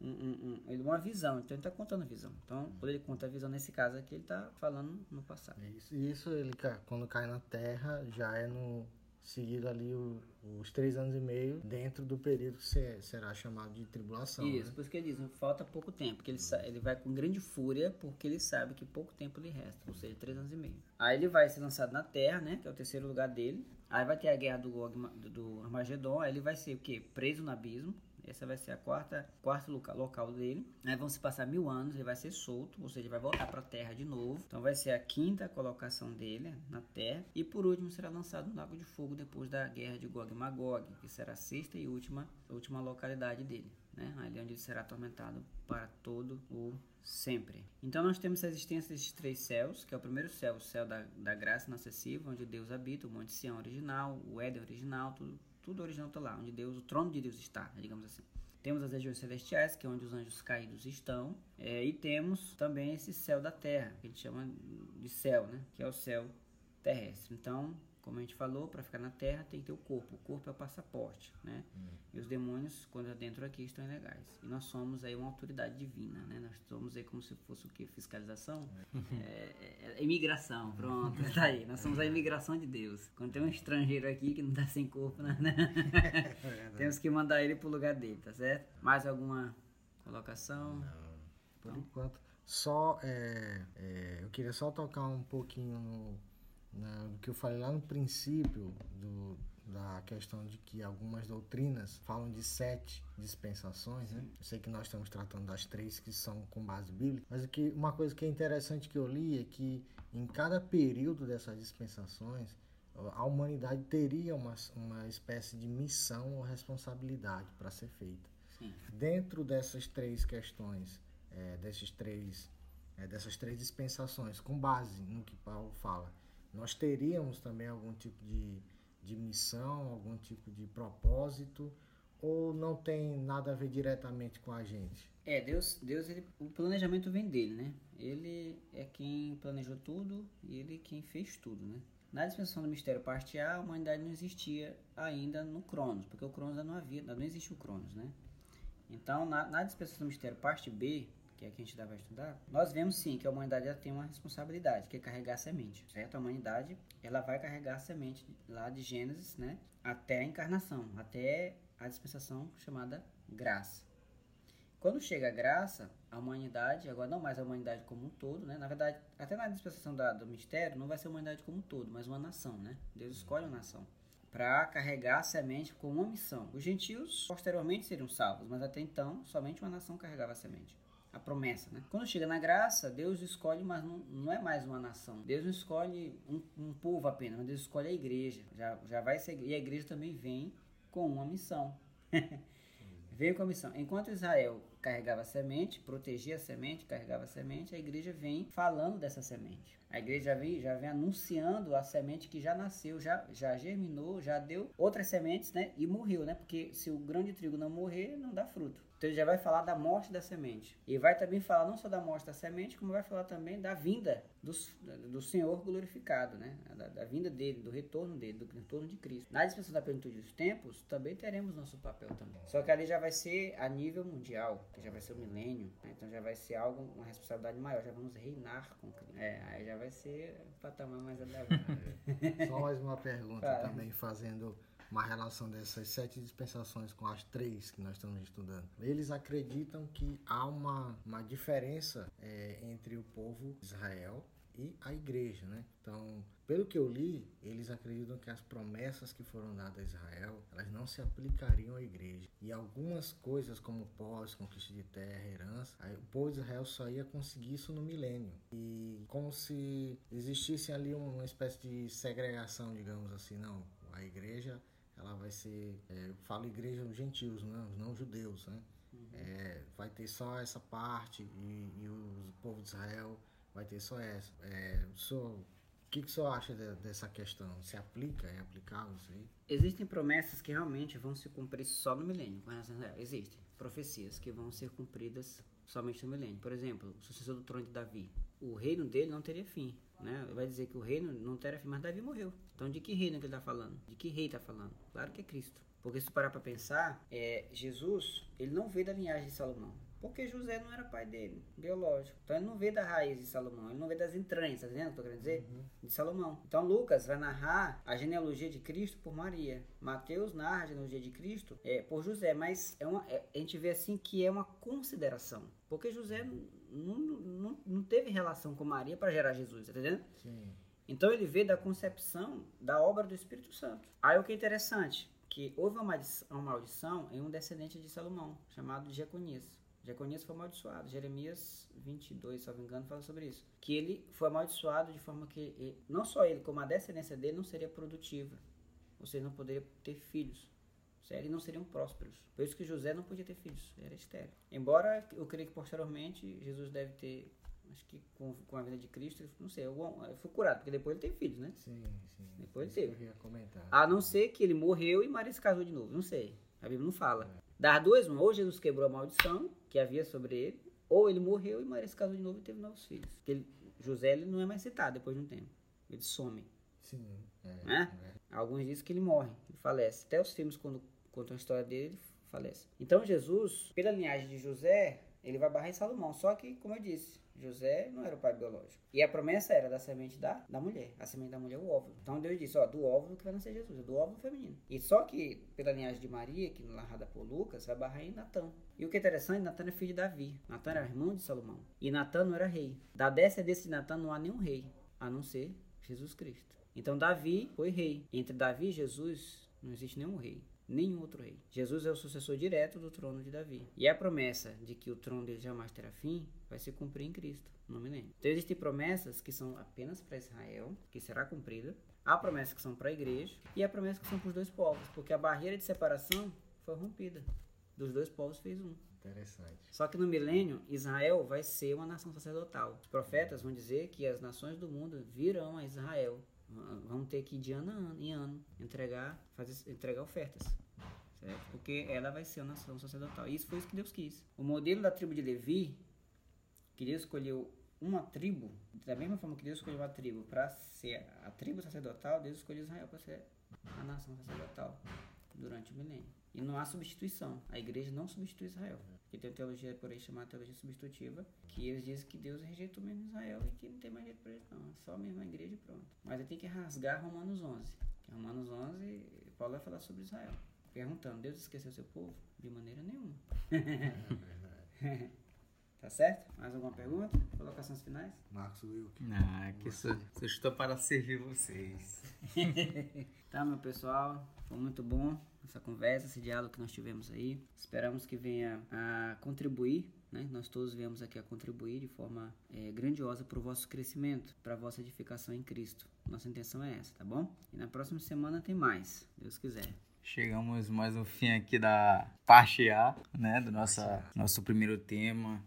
um, um, um, uma visão, então ele está contando a visão. Então, quando ele conta a visão nesse caso aqui, ele está falando no passado. Isso, isso ele quando cai na terra já é no seguido ali o, os três anos e meio dentro do período que será chamado de tribulação. Isso, né? por isso que ele diz, falta pouco tempo, porque ele, ele vai com grande fúria, porque ele sabe que pouco tempo lhe resta, ou seja, três anos e meio. Aí ele vai ser lançado na Terra, né, que é o terceiro lugar dele. Aí vai ter a guerra do, do, do Armagedon, aí ele vai ser o quê? Preso no abismo, essa vai ser a quarta, quarto local, local dele. Aí vão se passar mil anos, ele vai ser solto, ou seja, vai voltar para a Terra de novo. Então vai ser a quinta colocação dele na Terra. E por último será lançado no Lago de Fogo depois da guerra de Gog e Magog, que será a sexta e última, última localidade dele. Né? Ali onde ele será atormentado para todo o sempre. Então nós temos a existência desses três céus, que é o primeiro céu, o céu da, da graça inacessível, onde Deus habita, o Monte Sião original, o Éden original, tudo, tudo original está lá, onde Deus, o trono de Deus está, digamos assim. Temos as regiões celestiais, que é onde os anjos caídos estão, é, e temos também esse céu da terra, que a gente chama de céu, né? Que é o céu terrestre. Então, como a gente falou, para ficar na Terra tem que ter o corpo. O corpo é o passaporte, né? Hum. E os demônios, quando dentro aqui, estão ilegais. E nós somos aí uma autoridade divina, né? Nós somos aí como se fosse o que? Fiscalização? É, é, é, imigração, pronto, tá aí. Nós somos a imigração de Deus. Quando tem um estrangeiro aqui que não tá sem corpo, né? É Temos que mandar ele pro lugar dele, tá certo? Mais alguma colocação? Não. Por não? enquanto, só é, é, eu queria só tocar um pouquinho no né, que eu falei lá no princípio do, da questão de que algumas doutrinas falam de sete dispensações, né? Eu sei que nós estamos tratando das três que são com base bíblica, mas o que, uma coisa que é interessante que eu li é que em cada período dessas dispensações a humanidade teria uma, uma espécie de missão ou responsabilidade para ser feita. Sim. Dentro dessas três questões, é, desses três, é, dessas três dispensações, com base no que Paulo fala, nós teríamos também algum tipo de, de missão, algum tipo de propósito, ou não tem nada a ver diretamente com a gente? É, Deus, Deus ele, o planejamento vem dele, né? Ele é quem planejou tudo e ele é quem fez tudo, né? Na dispensação do mistério parte A, a humanidade não existia ainda no Cronos, porque o Cronos ainda não havia, ainda não existe o Cronos, né? Então, na, na dispensação do mistério parte B, que é que a gente vai estudar, nós vemos sim que a humanidade tem uma responsabilidade, que é carregar a semente, certo? A humanidade, ela vai carregar a semente lá de Gênesis, né, até a encarnação, até a dispensação chamada graça. Quando chega a graça, a humanidade, agora não mais a humanidade como um todo, né? Na verdade, até na dispensação da, do mistério, não vai ser a humanidade como um todo, mas uma nação, né? Deus escolhe uma nação para carregar a semente com uma missão. Os gentios posteriormente seriam salvos, mas até então somente uma nação carregava a semente a promessa, né? Quando chega na graça, Deus escolhe, mas não, não é mais uma nação. Deus não escolhe um, um povo apenas, Deus escolhe a igreja. Já, já vai ser, e a igreja também vem com uma missão. [LAUGHS] Veio com a missão. Enquanto Israel carregava a semente, protegia a semente, carregava a semente, a igreja vem falando dessa semente. A igreja vem, já vem anunciando a semente que já nasceu, já, já germinou, já deu outras sementes, né? E morreu, né? Porque se o grão de trigo não morrer, não dá fruto. Então ele já vai falar da morte da semente. E vai também falar não só da morte da semente, como vai falar também da vinda do, do Senhor glorificado, né? Da, da, vinda dele, do retorno dele, do retorno de Cristo. Na dispensação da plenitude dos tempos, também teremos nosso papel também. Só que ali já vai ser a nível mundial, que já vai ser o milênio. Né? Então já vai ser algo, uma responsabilidade maior. Já vamos reinar com Cristo. É, aí já vai ser um patamar mais elevado. [LAUGHS] Só mais uma pergunta também, fazendo uma relação dessas sete dispensações com as três que nós estamos estudando. Eles acreditam que há uma, uma diferença é, entre o povo de Israel e a igreja, né? Então, pelo que eu li, eles acreditam que as promessas que foram dadas a Israel, elas não se aplicariam à igreja. E algumas coisas como pós, conquista de terra, herança, aí o povo de Israel só ia conseguir isso no milênio. E como se existisse ali uma espécie de segregação, digamos assim, não, a igreja ela vai ser, é, eu falo igreja dos gentios, não, não judeus, né? Uhum. É, vai ter só essa parte e, e o povo de Israel vai ter só essa. É, sou, o que, que o senhor acha de, dessa questão? Se aplica? É aplicável isso aí? Existem promessas que realmente vão se cumprir só no milênio. Existem profecias que vão ser cumpridas somente no milênio. Por exemplo, o sucessor do trono de Davi. O reino dele não teria fim. Né? Vai dizer que o reino não teria fim, mas Davi morreu. Então de que reino que ele está falando? De que rei está falando? Claro que é Cristo. Porque se parar para pensar, é, Jesus ele não veio da linhagem de Salomão. Porque José não era pai dele, biológico. Então ele não veio da raiz de Salomão, ele não veio das entranhas, tá entendendo o que eu quero dizer? Uhum. De Salomão. Então Lucas vai narrar a genealogia de Cristo por Maria. Mateus narra a genealogia de Cristo é, por José, mas é uma, é, a gente vê assim que é uma consideração. Porque José não, não, não teve relação com Maria para gerar Jesus, tá entendendo? Sim. Então ele vê da concepção da obra do Espírito Santo. Aí o que é interessante, que houve uma maldição em um descendente de Salomão, chamado Jeconias. Jeconias foi amaldiçoado. Jeremias 22, se não me engano, fala sobre isso. Que ele foi amaldiçoado de forma que não só ele, como a descendência dele não seria produtiva. Ou seja, não poderia ter filhos. E não seriam prósperos. Por isso que José não podia ter filhos. Era estéreo. Embora eu creio que posteriormente Jesus deve ter acho que com, com a vida de Cristo, não sei, algum, foi curado, porque depois ele teve filhos, né? Sim, sim. Depois ele teve. A não ser que ele morreu e Maria se casou de novo, não sei. A Bíblia não fala. É. Das duas, uma, ou Jesus quebrou a maldição que havia sobre ele, ou ele morreu e Maria se casou de novo e teve novos filhos. Porque ele, José ele não é mais citado depois de um tempo. Ele some. Sim. É, né? É. Alguns dizem que ele morre, ele falece. Até os filmes, quando contam a história dele, ele falece. Então Jesus, pela linhagem de José, ele vai barrar em Salomão. Só que, como eu disse, José não era o pai biológico. E a promessa era da semente da, da mulher. A semente da mulher é o óvulo. Então Deus disse, ó, do óvulo que vai nascer Jesus, é do óvulo feminino. E só que, pela linhagem de Maria, que narrada por Lucas, vai barrar em Natã. E o que é interessante, Natã é filho de Davi. Natã era irmão de Salomão. E Natã não era rei. Da descendência de Natã não há nenhum rei, a não ser Jesus Cristo. Então Davi foi rei. Entre Davi e Jesus não existe nenhum rei nenhum outro rei. Jesus é o sucessor direto do trono de Davi. E a promessa de que o trono dele jamais terá fim vai se cumprir em Cristo no milênio. Então existem promessas que são apenas para Israel, que será cumprida. Há promessas que são para a igreja e há promessas que são para os dois povos, porque a barreira de separação foi rompida. Dos dois povos fez um. Interessante. Só que no milênio, Israel vai ser uma nação sacerdotal. Os profetas vão dizer que as nações do mundo virão a Israel vão ter que de ano, em ano entregar, fazer, entregar ofertas. Certo? Porque ela vai ser uma nação sacerdotal. E isso foi isso que Deus quis. O modelo da tribo de Levi, que Deus escolheu uma tribo, da mesma forma que Deus escolheu uma tribo para ser a tribo sacerdotal, Deus escolheu Israel para ser a nação sacerdotal durante o milênio. E não há substituição. A igreja não substitui Israel. Que tem teologia por aí chamada teologia substitutiva, que eles dizem que Deus rejeitou mesmo Israel e que não tem mais jeito para eles não. É só mesmo a igreja e pronto. Mas ele tem que rasgar Romanos 11. Que Romanos 11, Paulo vai falar sobre Israel. Perguntando, Deus esqueceu seu povo? De maneira nenhuma. [LAUGHS] É [LAUGHS] tá certo? Mais alguma pergunta? Colocações finais? Marcos Wilk. Ah, que sou, estou para servir vocês. [LAUGHS] tá, meu pessoal. Foi muito bom essa conversa, esse diálogo que nós tivemos aí. Esperamos que venha a contribuir, né? Nós todos viemos aqui a contribuir de forma é, grandiosa para o vosso crescimento, para a vossa edificação em Cristo. Nossa intenção é essa, tá bom? E na próxima semana tem mais, Deus quiser. Chegamos mais um fim aqui da parte A, né, do nossa, nosso primeiro tema.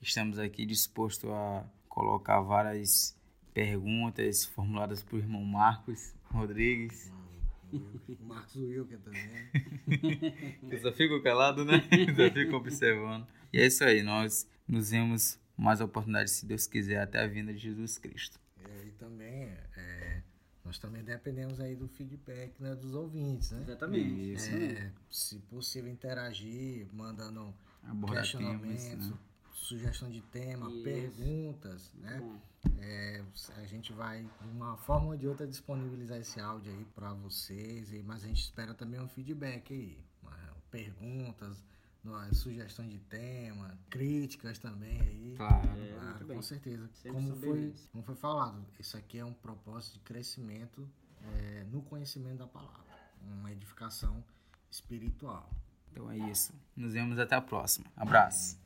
Estamos aqui dispostos a colocar várias perguntas formuladas por irmão Marcos Rodrigues. O Marcos Wilker também. [LAUGHS] Eu só fico calado, né? [LAUGHS] só fico observando. E é isso aí, nós nos vemos mais oportunidades, se Deus quiser, até a vinda de Jesus Cristo. É, e também, é, nós também dependemos aí do feedback né, dos ouvintes, né? Exatamente. Isso. É, se possível, interagir, mandando Abordar questionamentos, temas, né? Sugestão de tema, Isso. perguntas, né? É, a gente vai, de uma forma ou de outra, disponibilizar esse áudio aí para vocês, mas a gente espera também um feedback aí, perguntas, sugestões de tema, críticas também aí. Claro. É, muito bem. com certeza. Sempre Como foi, como foi falado, isso aqui é um propósito de crescimento é, no conhecimento da palavra, uma edificação espiritual. Então é isso. Nos vemos até a próxima. Abraço.